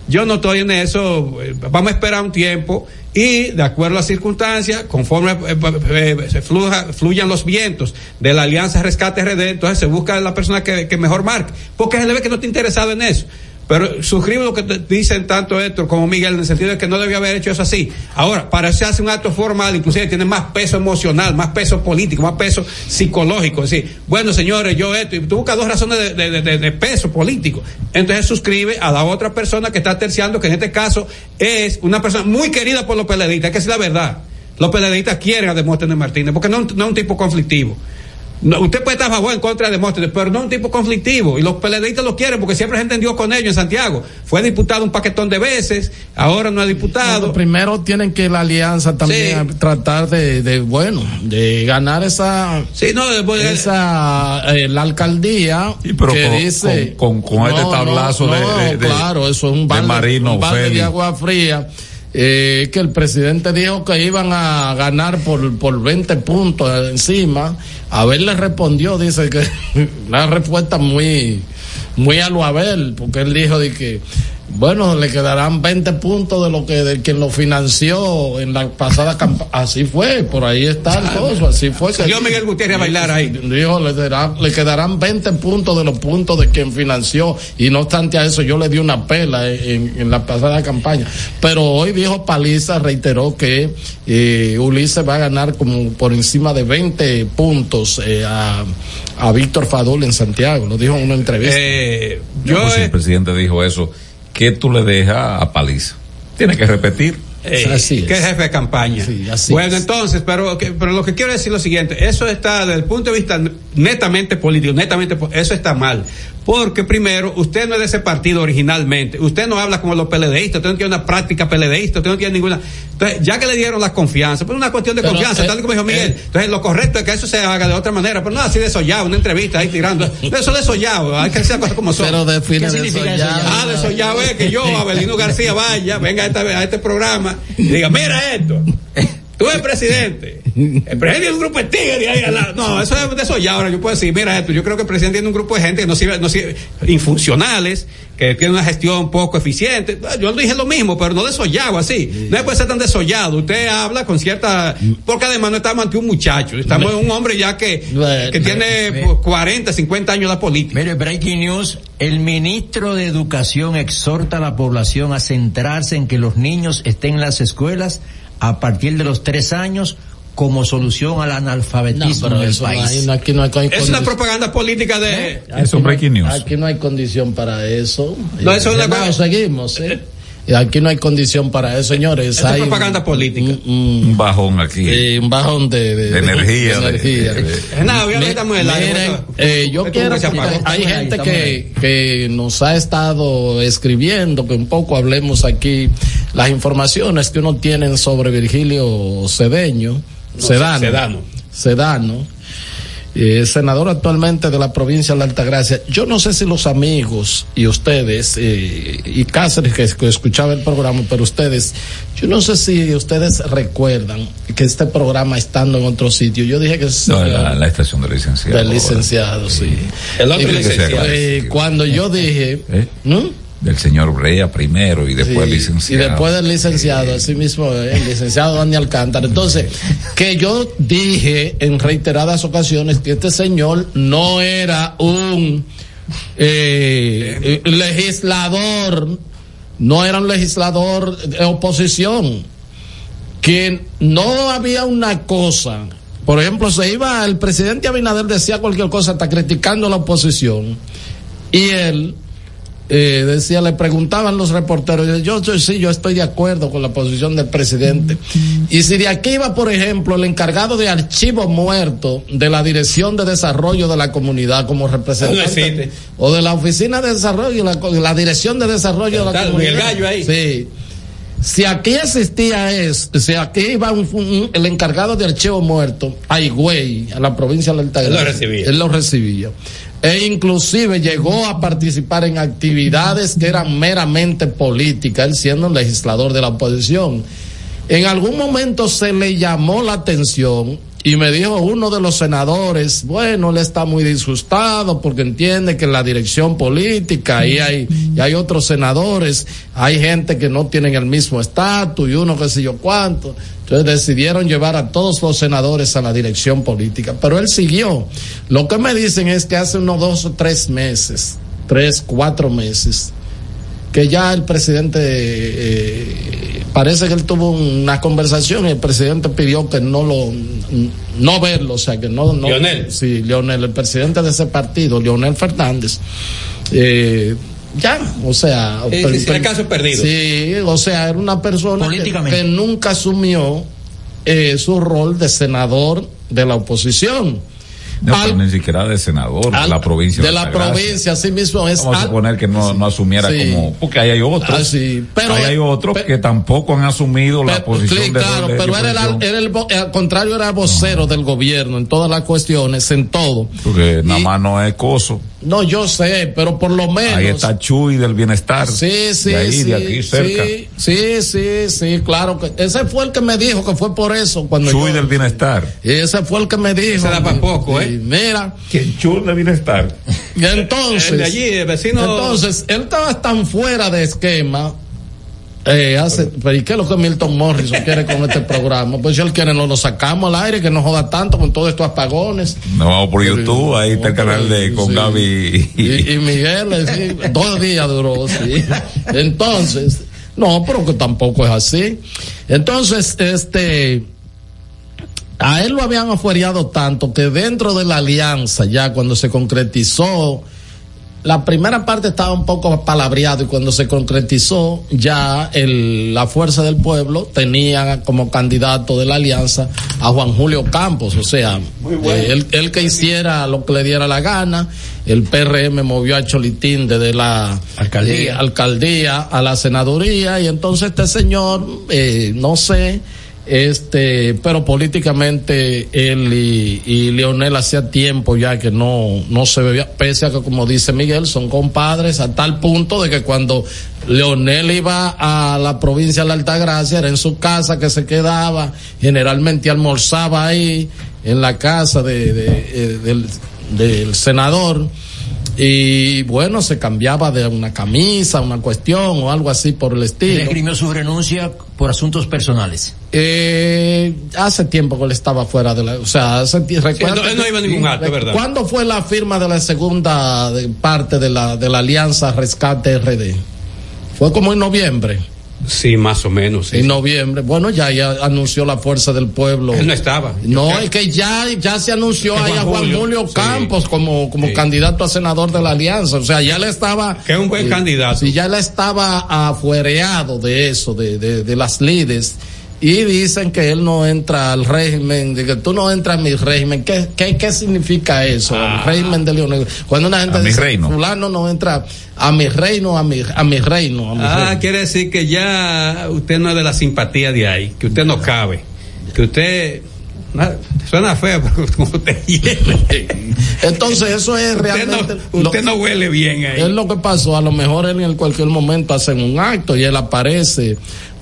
Yo no estoy en eso, eh, vamos a esperar un tiempo y de acuerdo a las circunstancias, conforme eh, eh, se fluja- fluyan los vientos de la Alianza Rescate RD, entonces se busca la persona que, que mejor marque, porque se le ve que no está interesado en eso. Pero suscribo lo que dicen tanto Héctor como Miguel en el sentido de que no debió haber hecho eso así. Ahora, para eso se hace un acto formal, inclusive tiene más peso emocional, más peso político, más peso psicológico. Es decir, bueno señores, yo esto, y tú buscas dos razones de, de- peso político. Entonces suscribe a la otra persona que está terciando, que en este caso es una persona muy querida por los peleadistas, que decir la verdad. Los peleadistas quieren a Demóstenes Martínez, porque no, no es un tipo conflictivo. No, usted puede estar a favor en contra de Demóstenes, pero no es un tipo conflictivo. Y los peleadistas lo quieren porque siempre se entendió con ellos en Santiago. Fue diputado un paquetón de veces, ahora no es diputado. Primero tienen que la alianza también Sí. tratar de, de, bueno, de ganar esa, Sí, no, después- esa eh, la alcaldía pero que con- dice con- con- con este tablazo de- no, de- de- claro, eso es un de balde, Marino, un de agua fría. eh, que el presidente dijo que iban a ganar por, por 20 puntos encima. Abel le respondió, dice que una respuesta muy, muy a lo Abel, porque él dijo de que, bueno, le quedarán 20 puntos de lo que, de quien lo financió en la pasada campaña. Así fue, por ahí está el coso, así fue. Salió Miguel Gutiérrez a bailar ahí. Dijo, le, dará- le quedarán 20 puntos de los puntos de quien financió. Y no obstante a eso, yo le di una pela en, en la pasada campaña. Pero hoy dijo Paliza, reiteró que eh, Ulises va a ganar como por encima de 20 puntos eh, a, a Víctor Fadul en Santiago. Lo dijo en una entrevista. Yo, pues, el presidente dijo eso, ¿qué tú le dejas a Paliza? Tiene que repetir. Eh, Así que es. jefe de campaña. así bueno, es. entonces, pero, que- pero lo que quiero decir es lo siguiente, eso está desde el punto de vista netamente político, netamente, eso está mal. Porque primero, usted no es de ese partido originalmente, usted no habla como los PLDistas, usted no tiene una práctica PLDista, usted no tiene ninguna. Entonces, ya que le dieron la confianza, pues es una cuestión de Pero, confianza, eh, tal como dijo Miguel. eh, Entonces, lo correcto es que eso se haga de otra manera, pero no así de sollado, una entrevista ahí tirando. Eso de sollado, hay que hacer cosas como son. Pero define ¿Qué de significa sollado. Ah, de sollado es que yo, Abelino García, vaya, venga a, esta- a este programa y diga, mira esto. Tú eres presidente. El presidente tiene un grupo de tigres ahí al lado. No, eso es de eso ya. Ahora yo puedo decir, mira esto, yo creo que el presidente tiene un grupo de gente que no sirve, no sirve, infuncionales, que tiene una gestión poco eficiente. Yo dije lo mismo, pero no desollado así. No puede ser tan desollado. Usted habla con cierta, porque además no estamos ante un muchacho, estamos en un hombre ya que, que tiene me- pues, 40, 50 años de la política. Mire, breaking news, el ministro de Educación exhorta a la población a centrarse en que los niños estén en las escuelas a partir de los tres años como solución al analfabetismo No, pero en el eso no país. hay- no, aquí no hay con- Es una propaganda política de... Aquí no- Aquí no hay condición para eso. No, eso es una No, cosa- seguimos, ¿eh? Aquí no hay condición para eso, señores. Esa es hay propaganda política. Un bajón aquí. eh, un bajón de, de- De energía, de de- energía. de- de- Es nada, miren, eh, yo quiero apagó. hay ahí, gente que, que nos ha estado escribiendo que un poco hablemos aquí las informaciones que uno tiene sobre Virgilio Cedeño, Sedano, Sedano. Sedano, eh, senador actualmente de la provincia de la Altagracia. Yo no sé si los amigos y ustedes, eh, y Cáceres que, que escuchaba el programa, pero ustedes, yo no sé si ustedes recuerdan que este programa estando en otro sitio, yo dije que es No, la, la estación del licenciado. del licenciado, sí. El otro Y- licenciado. eh, cuando yo dije, ¿no? Del señor Brea primero y después Sí, licenciado. Y después del licenciado, así mismo, eh, el licenciado Dani Alcántara. Entonces, que yo dije en reiteradas ocasiones que este señor no era un eh, eh, legislador, no era un legislador de oposición, que no había una cosa. Por ejemplo, se iba, el presidente Abinader decía cualquier cosa, está criticando a la oposición, y él eh, decía, le preguntaban los reporteros, yo, yo sí, yo estoy de acuerdo con la posición del presidente. Y si de aquí iba, por ejemplo, el encargado de archivo muerto de la Dirección de Desarrollo de la Comunidad como representante, o de la Oficina de Desarrollo, la, la Dirección de Desarrollo de la Comunidad. Miguel Gallo ahí. Sí. Si aquí existía es, si aquí iba un- un- el encargado de archivo muerto a Higüey, a la provincia de Altagracia, Él lo recibía. Él lo recibía. E inclusive llegó a participar en actividades que eran meramente políticas, él siendo un legislador de la oposición. En algún momento se le llamó la atención y me dijo uno de los senadores, bueno, él está muy disgustado porque entiende que la dirección política y hay, y hay otros senadores, hay gente que no tienen el mismo estatus y uno que sé yo cuánto. Entonces decidieron llevar a todos los senadores a la dirección política, pero él siguió. Lo que me dicen es que hace unos dos o tres meses, tres, cuatro meses, que ya el presidente eh, parece que él tuvo una conversación y el presidente pidió que no lo no verlo, o sea que no, no Leonel. sí, Leonel, el presidente de ese partido, Leonel Fernández, eh, ya, o sea, caso es perdido. Sí, o sea, era una persona que, Políticamente. que nunca asumió eh, su rol de senador de la oposición. No, Al- pero ni siquiera de senador de la provincia. de la Altagracia. provincia, así mismo es. Vamos a suponer que no, no asumiera Sí. como. Porque ahí hay otros. Ah, sí, pero- ahí hay otros que tampoco han asumido la posición Sí, de. claro, de- de pero era, el- era el, al contrario, era vocero del gobierno en todas las cuestiones, en todo. Porque nada más no es coso. No, yo sé, pero por lo menos. Ahí está Chuy del bienestar. Sí, sí, de ahí, sí, de aquí cerca. sí, sí, sí, sí, claro que ese fue el que me dijo que fue por eso cuando Chuy yo- del bienestar. ese fue el que me dijo. Se da pa' poco, ¿eh? Mira, ¿Quién Chuy del bienestar? entonces, El de allí, el vecino- entonces él estaba tan fuera de esquema. Eh, hace, pero ¿y qué es lo que Milton Morrison quiere con este programa? Pues si él quiere, nos lo sacamos al aire, que no joda tanto con todos estos apagones. Nos vamos por YouTube, ahí está el canal de con Sí. Gaby y, Y, y Miguel, eh, sí, dos días duró, sí. Entonces, no, pero que tampoco es así. Entonces, este, a él lo habían afuereado tanto que dentro de la alianza, ya cuando se concretizó la primera parte estaba un poco palabreado y cuando se concretizó ya el, la fuerza del pueblo tenía como candidato de la alianza a Juan Julio Campos, o sea, eh, él, él que hiciera lo que le diera la gana, el PRM movió a Cholitín desde la Alcaldía. eh, alcaldía a la senaduría y entonces este señor, eh, no sé, este, pero políticamente él y, y Leonel hacía tiempo ya que no, no se bebía, pese a que como dice Miguel, son compadres a tal punto de que cuando Leonel iba a la provincia de la Altagracia, era en su casa que se quedaba, generalmente almorzaba ahí, en la casa de, de, eh, del, del senador, y bueno, se cambiaba de una camisa, una cuestión o algo así por el estilo. escribió su renuncia por asuntos personales. Eh, hace tiempo que él estaba fuera de la, o sea, hace recuerda- él no- no iba a ningún acto, ¿verdad? ¿Cuándo fue la firma de la segunda parte de la de la Alianza Rescate RD? Fue como en noviembre. Sí, más o menos. sí, en noviembre. Bueno, ya ya anunció la fuerza del pueblo. Él no estaba. No, es que ya, ya se anunció ahí a Juan Julio, sí. Campos como, como Sí. candidato a senador de la alianza. O sea, ya le estaba. Que es un buen eh, candidato. Sí, ya le estaba afuereado de eso, de, de, de las lides. Y dicen que él no entra al régimen, de que tú no entras a mi régimen. ¿Qué, qué, qué significa eso? Ah. El régimen de Leonel. Cuando una gente dice, reino. fulano no entra a mi reino, a mi, a mi reino, a mi Ah, reino. quiere decir que ya usted no es de la simpatía de ahí, que usted no cabe, que usted suena feo, pero como usted hiele. Entonces eso es Usted realmente... no, usted no huele bien ahí. Es lo que pasó, a lo mejor él en cualquier momento hacen un acto y él aparece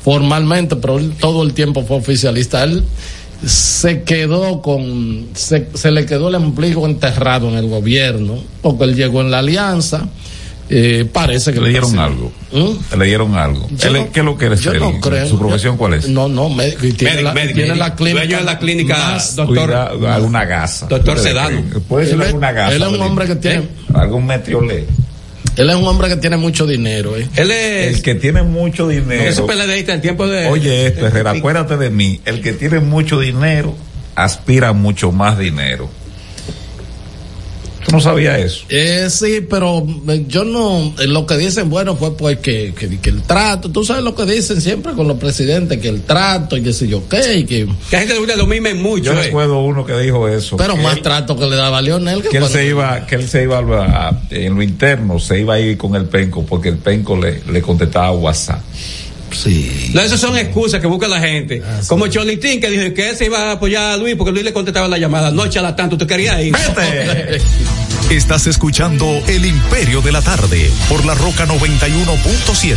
formalmente, pero él todo el tiempo fue oficialista. Él se quedó con, se, se le quedó el ombligo enterrado en el gobierno, porque él llegó en la alianza. Eh, parece que Le dieron presidente- algo. ¿Mm? Le dieron algo. Yo Él es- no- ¿Qué es lo que yo él? no creo. ¿Su profesión cuál es? No, no, médico. Y tiene, la, tiene clínica. Dueño de la clínica, más- doctor- Cuidado, alguna gasa. Doctor Sedano. Puede ser alguna gasa. él es un hombre que tiene- ¿Eh? Algún metriolé. Él es un hombre que tiene mucho dinero, ¿eh? Él es. El que tiene mucho es un dinero. PLDista en tiempo de. Oye esto, Herrera, acuérdate de mí. El que tiene mucho dinero aspira a mucho más dinero. ¿Tú no sabías eso? Eh, sí, pero eh, yo no, eh, lo que dicen, bueno, fue pues que, que, que el trato, tú sabes lo que dicen siempre con los presidentes, que el trato y que sé yo qué, y que, Que a gente le gusta lo mimen mucho. Yo eh. recuerdo uno que dijo eso. pero más él- trato que le daba a Lionel que, que él se iba, que él se iba a- a- en lo interno, se iba a ir con el penco porque el penco le, le contestaba WhatsApp. Sí. No, esas son excusas que busca la gente. Ah, Como Cholitín que dijo que él se iba a apoyar a Luis porque Luis le contestaba la llamada. No, chala tanto, tú querías ir. Estás escuchando El Imperio de la Tarde por la Roca 91.7.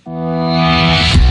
Deus.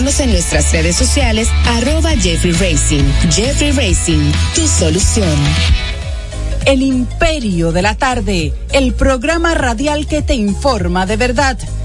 en nuestras redes sociales, arroba Jeffrey Racing. Jeffrey Racing, tu solución. El Imperio de la Tarde, el programa radial que te informa de verdad.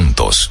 juntos.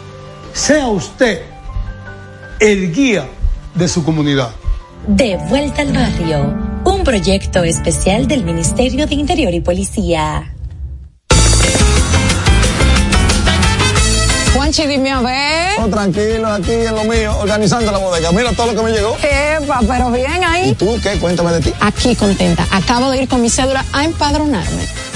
Sea usted el guía de su comunidad. De vuelta al barrio, un proyecto especial del Ministerio de Interior y Policía. Juanchi, dime a ver. Oh, tranquilo, aquí en lo mío, organizando la bodega. Mira todo lo que me llegó. Epa, pero bien ahí. ¿Y tú qué? Cuéntame de ti. Aquí contenta. Acabo de ir con mi cédula a empadronarme.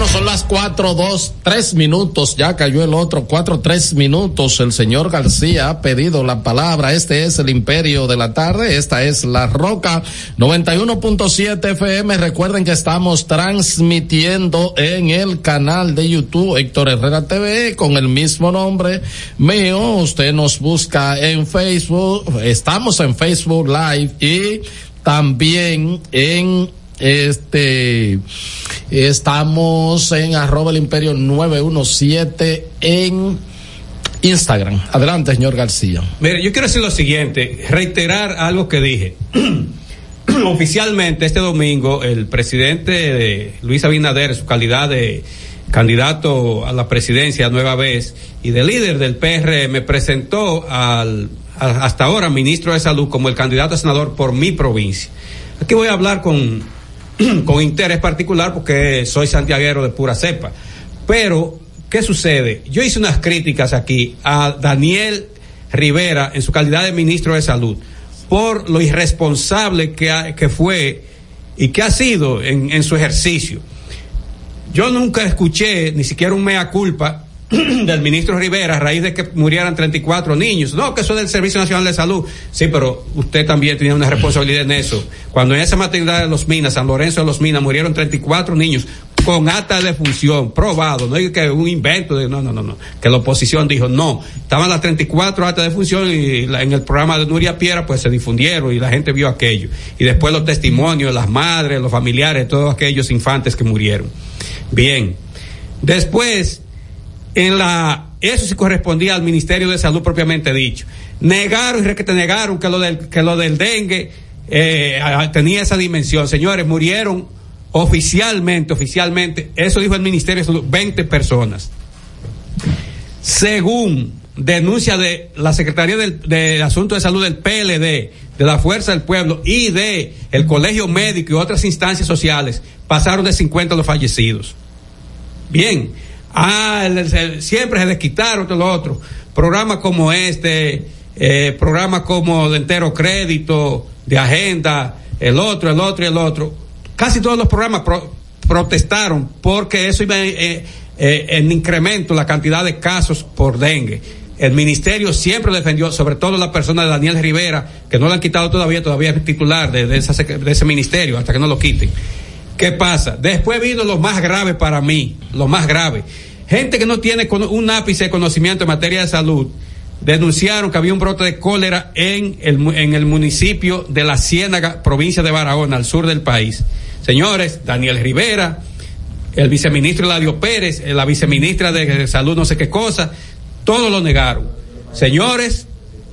Bueno, son las cuatro, dos, tres minutos. Ya cayó el otro, cuatro, tres minutos. El señor García ha pedido la palabra. Este es el Imperio de la Tarde. Esta es La Roca 91.7 FM. Recuerden que estamos transmitiendo en el canal de YouTube Héctor Herrera TV con el mismo nombre mío. Usted nos busca en Facebook. Estamos en Facebook Live y también en este, estamos en arroba el imperio 917 en Instagram. Adelante, señor García. Mire, yo quiero decir lo siguiente, reiterar algo que dije. Oficialmente este domingo el presidente de Luis Abinader, su calidad de candidato a la presidencia nueva vez y de líder del PR, me presentó al, hasta ahora ministro de Salud como el candidato a senador por mi provincia. Aquí voy a hablar con con interés particular porque soy santiaguero de pura cepa. Pero, ¿qué sucede? Yo hice unas críticas aquí a Daniel Rivera en su calidad de ministro de Salud por lo irresponsable que, que fue y que ha sido en, en su ejercicio. Yo nunca escuché ni siquiera un mea culpa del ministro Rivera a raíz de que murieran 34 niños. No, que eso es del Servicio Nacional de Salud. Sí, pero usted también tenía una responsabilidad en eso. Cuando en esa maternidad de los Minas, San Lorenzo de los Minas, murieron 34 niños con acta de función, probado, no es que un invento de, no, no, no, no, que la oposición dijo, no, estaban las 34 actas de función y en el programa de Nuria Piera pues se difundieron y la gente vio aquello. Y después los testimonios, las madres, los familiares, todos aquellos infantes que murieron. Bien. Después, en la eso sí correspondía al Ministerio de Salud propiamente dicho. Negaron y te negaron que lo del que lo del dengue eh, tenía esa dimensión. Señores, murieron oficialmente, oficialmente, eso dijo el Ministerio de Salud, 20 personas. Según denuncia de la Secretaría del, de Asuntos de Salud del PLD, de la Fuerza del Pueblo y de el Colegio Médico y otras instancias sociales, pasaron de 50 los fallecidos. Bien, Ah, siempre se les quitaron todo lo otro. Programas como este, eh, programas como de entero crédito, de agenda, el otro, el otro y el otro. Casi todos los programas pro- protestaron porque eso iba eh, eh, en incremento la cantidad de casos por dengue. El ministerio siempre defendió, sobre todo la persona de Daniel Rivera, que no le han quitado todavía, todavía es titular de, de esa de ese ministerio, hasta que no lo quiten. ¿Qué pasa? Después vino lo más grave para mí, lo más grave. Gente que no tiene un ápice de conocimiento en materia de salud, denunciaron que había un brote de cólera en el, municipio de La Ciénaga, provincia de Barahona, al sur del país. Señores, Daniel Rivera, el viceministro Eladio Pérez, eh, la viceministra de Salud, no sé qué cosa, todos lo negaron. Señores,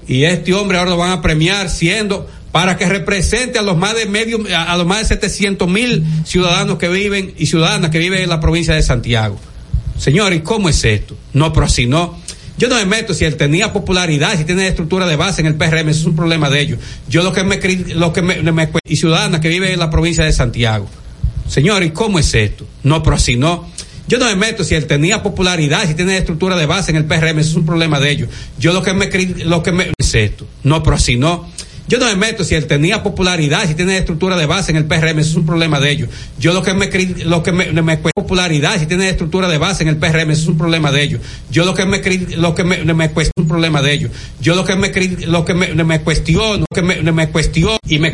y este hombre ahora lo van a premiar siendo para que represente a los más de medio, a, los más de 700 mil ciudadanos que viven y ciudadanas que viven en la provincia de Santiago. Señores, ¿y cómo es esto? No, pero no, yo no me meto si él tenía popularidad, si tiene estructura de base en el PRM, eso es un problema de ellos. Yo lo que me, lo que me, y ciudadanas que viven en la provincia de Santiago. Señores, ¿y cómo es esto? No, pero si no, yo no me meto si él tenía popularidad, si tiene estructura de base en el PRM, eso es un problema de ellos. Yo lo que me, lo que me es esto. No, pero si no, yo no me meto si él tenía popularidad, si tiene estructura de base en el PRM, eso es un problema de ellos. Yo lo que me lo que me, me popularidad, si tiene estructura de base en el PRM, eso es un problema de ellos. Yo lo que me lo que me, me cuestiono, un problema de ellos. Yo lo que me lo que me, me cuestiono, que me, me cuestiono y me